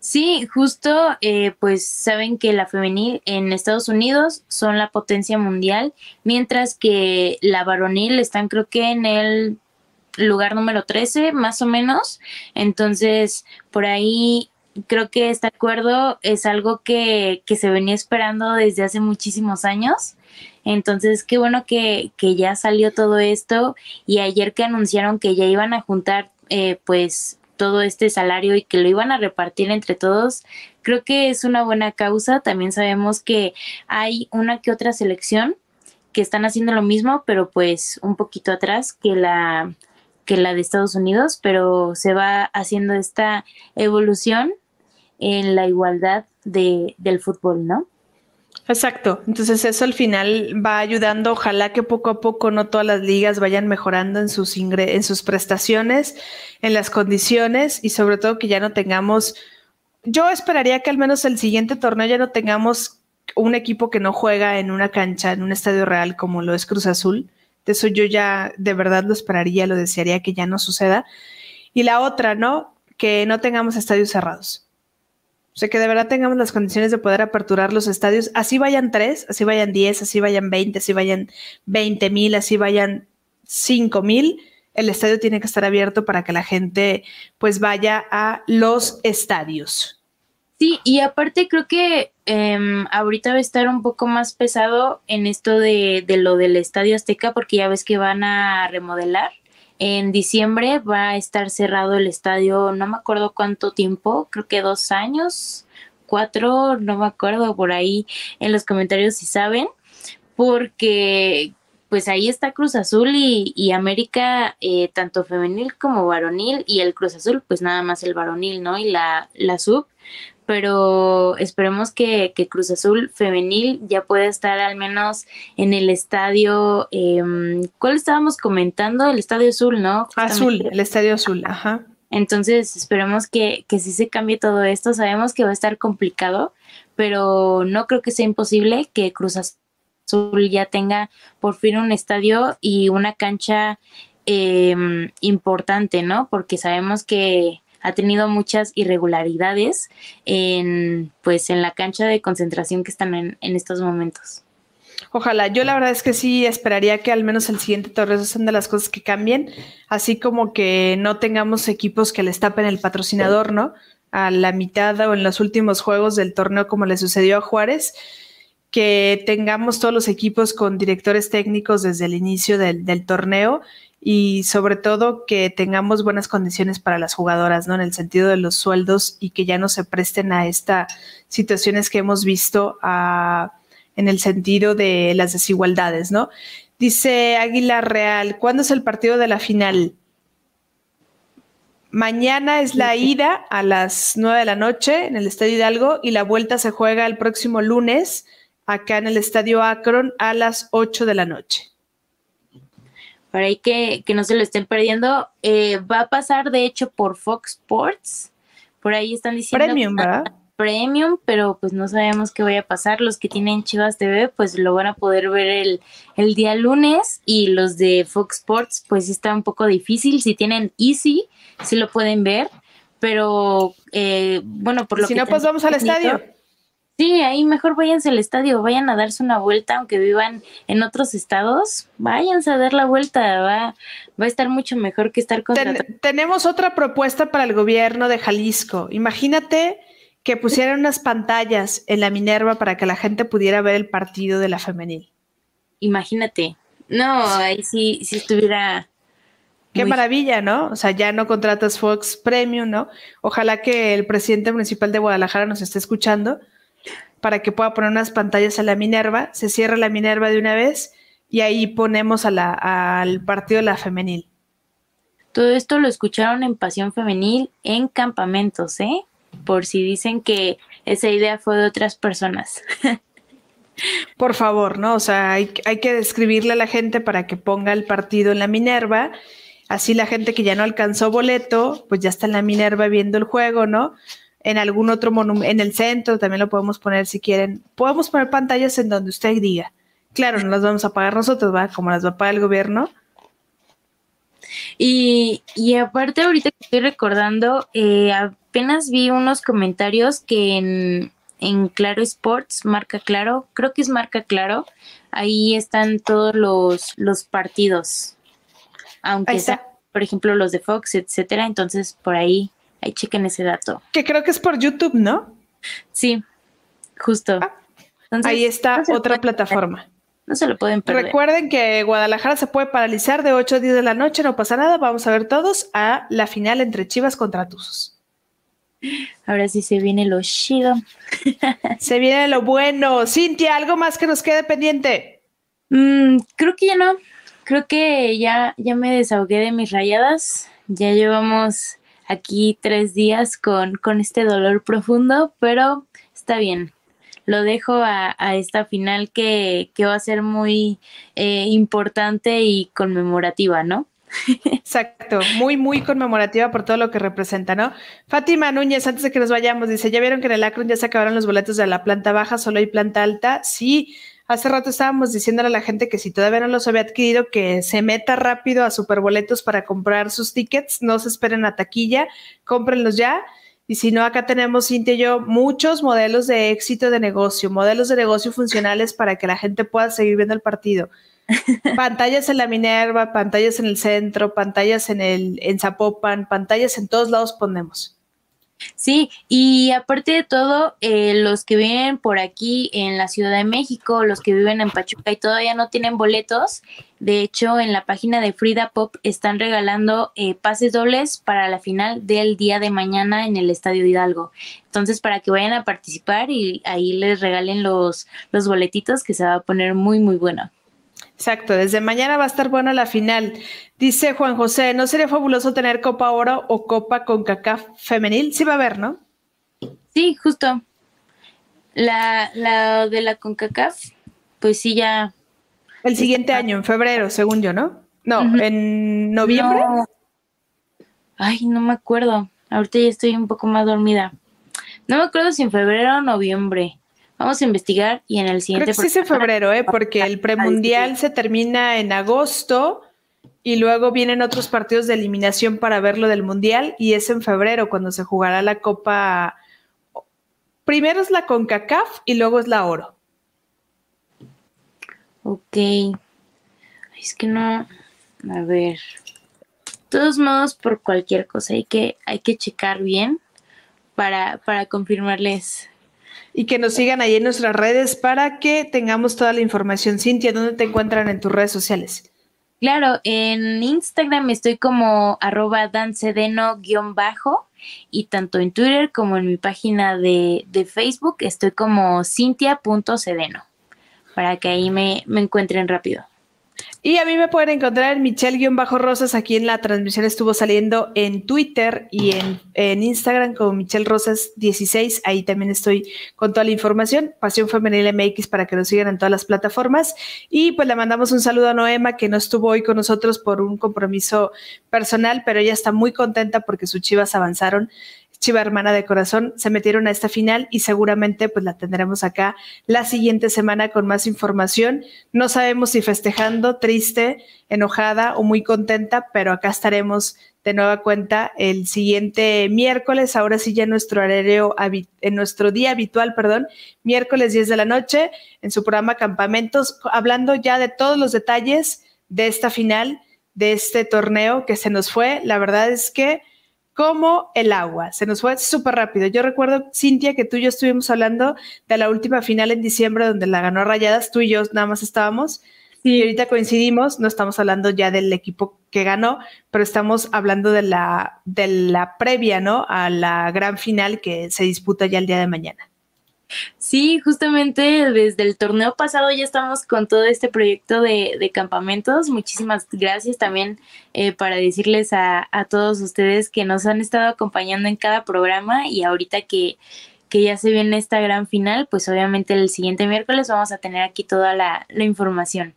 Sí, justo, eh, pues saben que la femenil en Estados Unidos son la potencia mundial, mientras que la varonil están creo que en el lugar número 13, más o menos. Entonces, por ahí creo que este acuerdo es algo que, se venía esperando desde hace muchísimos años. Entonces, qué bueno que, ya salió todo esto y ayer que anunciaron que ya iban a juntar eh, pues todo este salario y que lo iban a repartir entre todos, creo que es una buena causa. También sabemos que hay una que otra selección que están haciendo lo mismo, pero pues un poquito atrás que la que la de Estados Unidos, pero se va haciendo esta evolución en la igualdad de, del fútbol, ¿no? Exacto, entonces eso al final va ayudando, ojalá que poco a poco no todas las ligas vayan mejorando en sus, en sus prestaciones, en las condiciones y sobre todo que ya no tengamos, yo esperaría que al menos el siguiente torneo ya no tengamos un equipo que no juega en una cancha, en un estadio real como lo es Cruz Azul, de eso yo ya de verdad lo esperaría, lo desearía que ya no suceda. Y la otra, ¿no? Que no tengamos estadios cerrados o sea, que de verdad tengamos las condiciones de poder aperturar los estadios, así vayan tres, así vayan diez, así vayan veinte, así vayan veinte mil, así vayan cinco mil, el estadio tiene que estar abierto para que la gente pues vaya a los estadios. Sí, y aparte creo que em, ahorita va a estar un poco más pesado en esto de, de lo del Estadio Azteca porque ya ves que van a remodelar. En diciembre va a estar cerrado el estadio, no me acuerdo cuánto tiempo, creo que dos años, cuatro, no me acuerdo por ahí en los comentarios si saben, porque pues ahí está Cruz Azul y, América, eh, tanto femenil como varonil, y el Cruz Azul, pues nada más el varonil, ¿no? Y la, la sub, pero esperemos que, Cruz Azul femenil ya pueda estar al menos en el estadio, eh, ¿cuál estábamos comentando? El estadio azul, ¿no? Azul, el estadio azul, ajá. Entonces esperemos que, que sí se cambie todo esto, sabemos que va a estar complicado, pero no creo que sea imposible que Cruz Azul ya tenga por fin un estadio y una cancha em, importante, ¿no? Porque sabemos que ha tenido muchas irregularidades en, pues, en la cancha de concentración que están en, estos momentos. Ojalá, yo la verdad es que sí esperaría que al menos el siguiente torneo sean de las cosas que cambien, así como que no tengamos equipos que les tapen el patrocinador, ¿no? A la mitad o en los últimos juegos del torneo como le sucedió a Juárez, que tengamos todos los equipos con directores técnicos desde el inicio del, del torneo y sobre todo que tengamos buenas condiciones para las jugadoras, ¿no? En el sentido de los sueldos y que ya no se presten a estas situaciones que hemos visto en el sentido de las desigualdades, ¿no? Dice Águila Real, ¿cuándo es el partido de la final? Mañana es la ida a las 9 de la noche en el Estadio Hidalgo y la vuelta se juega el próximo lunes acá en el Estadio Akron a las 8 de la noche para ahí que, no se lo estén perdiendo. Eh, va a pasar, de hecho, por Fox Sports. Por ahí están diciendo. Premium, ¿verdad? Premium, pero pues no sabemos qué vaya a pasar. Los que tienen Chivas TV, pues lo van a poder ver el, el día lunes. Y los de Fox Sports, pues está un poco difícil. Si tienen Easy, sí lo pueden ver. Pero eh, bueno, por lo si que. Si no, pues vamos al estadio. Sí, ahí mejor váyanse al estadio, vayan a darse una vuelta, aunque vivan en otros estados, váyanse a dar la vuelta, va, va a estar mucho mejor que estar con. tenemos otra propuesta para el gobierno de Jalisco. Imagínate que pusieran unas pantallas en la Minerva para que la gente pudiera ver el partido de la femenil. Imagínate. No, ahí sí, sí estuviera. Qué maravilla, ¿no? O sea, ya no contratas Fox Premium, ¿no? Ojalá que el presidente municipal de Guadalajara nos esté escuchando para que pueda poner unas pantallas a la Minerva, se cierra la Minerva de una vez y ahí ponemos a la, al partido de la femenil. Todo esto lo escucharon en Pasión Femenil en campamentos, ¿eh? Por si dicen que esa idea fue de otras personas. Por favor, ¿no? O sea, hay, hay que describirle a la gente para que ponga el partido en la Minerva. Así la gente que ya no alcanzó boleto, pues ya está en la Minerva viendo el juego, ¿no? En algún otro monumento, en el centro también lo podemos poner si quieren. Podemos poner pantallas en donde usted diga. Claro, no las vamos a pagar nosotros, ¿va? Como las va a pagar el gobierno. Y, y aparte, ahorita que estoy recordando, eh, apenas vi unos comentarios que en, en Claro Sports, marca Claro, creo que es marca Claro, ahí están todos los, los partidos, aunque sea, por ejemplo, los de Fox, etcétera, entonces por ahí, ahí chequen ese dato. Que creo que es por YouTube, ¿no? Sí, justo. Ah, ahí está otra plataforma. No se lo pueden perder. Recuerden que Guadalajara se puede paralizar de 8 a 10 de la noche, no pasa nada. Vamos a ver todos a la final entre Chivas contra Tuzos. Ahora sí se viene lo chido. se viene lo bueno. Cintia, ¿algo más que nos quede pendiente? Mm, creo que ya no. Creo que ya, ya me desahogué de mis rayadas. Ya llevamos aquí tres días con, con este dolor profundo, pero está bien. Lo dejo a, esta final que, va a ser muy eh, importante y conmemorativa, ¿no? Exacto, muy, muy conmemorativa por todo lo que representa, ¿no? Fátima Núñez, antes de que nos vayamos, dice, ¿ya vieron que en el Akron ya se acabaron los boletos de la planta baja, solo hay planta alta? Sí, hace rato estábamos diciéndole a la gente que si todavía no los había adquirido, que se meta rápido a Superboletos para comprar sus tickets, no se esperen a taquilla, cómprenlos ya. Y si no, acá tenemos, Cintia y yo, muchos modelos de éxito de negocio, modelos de negocio funcionales para que la gente pueda seguir viendo el partido pantallas en la Minerva, pantallas en el centro, pantallas en el en Zapopan, pantallas en todos lados ponemos. Sí, y aparte de todo, eh, los que viven por aquí en la Ciudad de México, los que viven en Pachuca y todavía no tienen boletos, de hecho en la página de Frida Pop están regalando eh, pases dobles para la final del día de mañana en el Estadio Hidalgo. Entonces, para que vayan a participar y ahí les regalen los, los boletitos que se va a poner muy, muy bueno. Exacto, desde mañana va a estar buena la final. Dice Juan José, ¿no sería fabuloso tener Copa Oro o Copa con CACAF femenil? Sí va a haber, ¿no? Sí, justo. La, la de la CONCACAF, pues sí ya. El siguiente año, en febrero, según yo, ¿no? No, en noviembre. Ay, no me acuerdo. Ahorita ya estoy un poco más dormida. No me acuerdo si en febrero o noviembre. Vamos a investigar y en el siguiente. Creo que es en febrero, ¿eh? porque el premundial se termina en agosto y luego vienen otros partidos de eliminación para ver lo del mundial y es en febrero cuando se jugará la Copa. Primero es la CONCACAF y luego es la Oro. Ok. Es que no. A ver. De todos modos, por cualquier cosa hay que, hay que checar bien para, para confirmarles y que nos sigan ahí en nuestras redes para que tengamos toda la información. Cintia, ¿dónde te encuentran en tus redes sociales? Claro, en Instagram estoy como arroba dancedeno-bajo y tanto en Twitter como en mi página de, Facebook estoy como cintia.cedeno para que ahí me, me encuentren rápido. Y a mí me pueden encontrar en Michelle-Rosas. Aquí en la transmisión estuvo saliendo en Twitter y en, Instagram como Michelle Rosas 16. Ahí también estoy con toda la información. Pasión Femenil MX para que nos sigan en todas las plataformas. Y pues le mandamos un saludo a Noema que no estuvo hoy con nosotros por un compromiso personal, pero ella está muy contenta porque sus chivas avanzaron Chiva Hermana de Corazón se metieron a esta final y seguramente pues la tendremos acá la siguiente semana con más información. No sabemos si festejando, triste, enojada o muy contenta, pero acá estaremos de nueva cuenta el siguiente miércoles, ahora sí ya en nuestro horario, en nuestro día habitual, perdón, miércoles 10 de la noche, en su programa Campamentos, hablando ya de todos los detalles de esta final, de este torneo que se nos fue. La verdad es que como el agua. Se nos fue súper rápido. Yo recuerdo, Cintia, que tú y yo estuvimos hablando de la última final en diciembre donde la ganó Rayadas. Tú y yo nada más estábamos. Y ahorita coincidimos, no estamos hablando ya del equipo que ganó, pero estamos hablando de la, de la previa, ¿no? A la gran final que se disputa ya el día de mañana. Sí, justamente desde el torneo pasado ya estamos con todo este proyecto de, campamentos. Muchísimas gracias también eh, para decirles a, todos ustedes que nos han estado acompañando en cada programa y ahorita que, que ya se viene esta gran final, pues obviamente el siguiente miércoles vamos a tener aquí toda la, la información.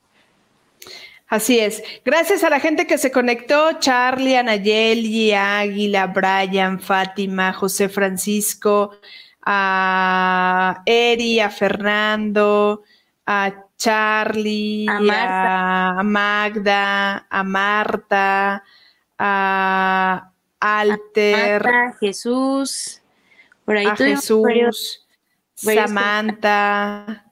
Así es. Gracias a la gente que se conectó, Charlie, Anayeli, Águila, Brian, Fátima, José Francisco, a Eri, a Fernando, a Charlie, a, Magda, a Marta, a Alter, a Jesús, por ahí a Jesús, Samantha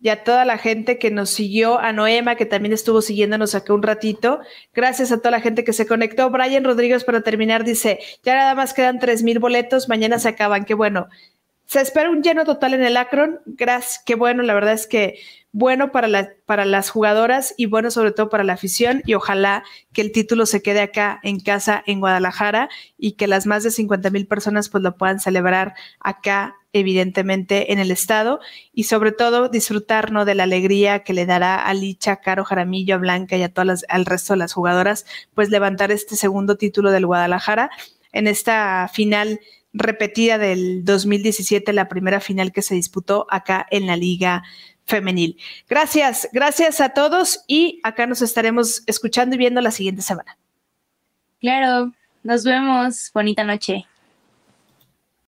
y a toda la gente que nos siguió, a Noema, que también estuvo siguiéndonos acá un ratito. Gracias a toda la gente que se conectó. Brian Rodríguez, para terminar, dice, ya nada más quedan tres mil boletos, mañana se acaban. Qué bueno. Se espera un lleno total en el Akron. Gracias, qué bueno. La verdad es que bueno para, para las jugadoras y bueno sobre todo para la afición y ojalá que el título se quede acá en casa en Guadalajara y que las más de 50 mil personas pues lo puedan celebrar acá evidentemente en el estado y sobre todo disfrutar de la alegría que le dará a Licha, Caro Jaramillo, a Blanca y a todas al resto de las jugadoras pues levantar este segundo título del Guadalajara en esta final repetida del 2017, la primera final que se disputó acá en la Liga Femenil. Gracias, gracias a todos y acá nos estaremos escuchando y viendo la siguiente semana. Claro, nos vemos. Bonita noche.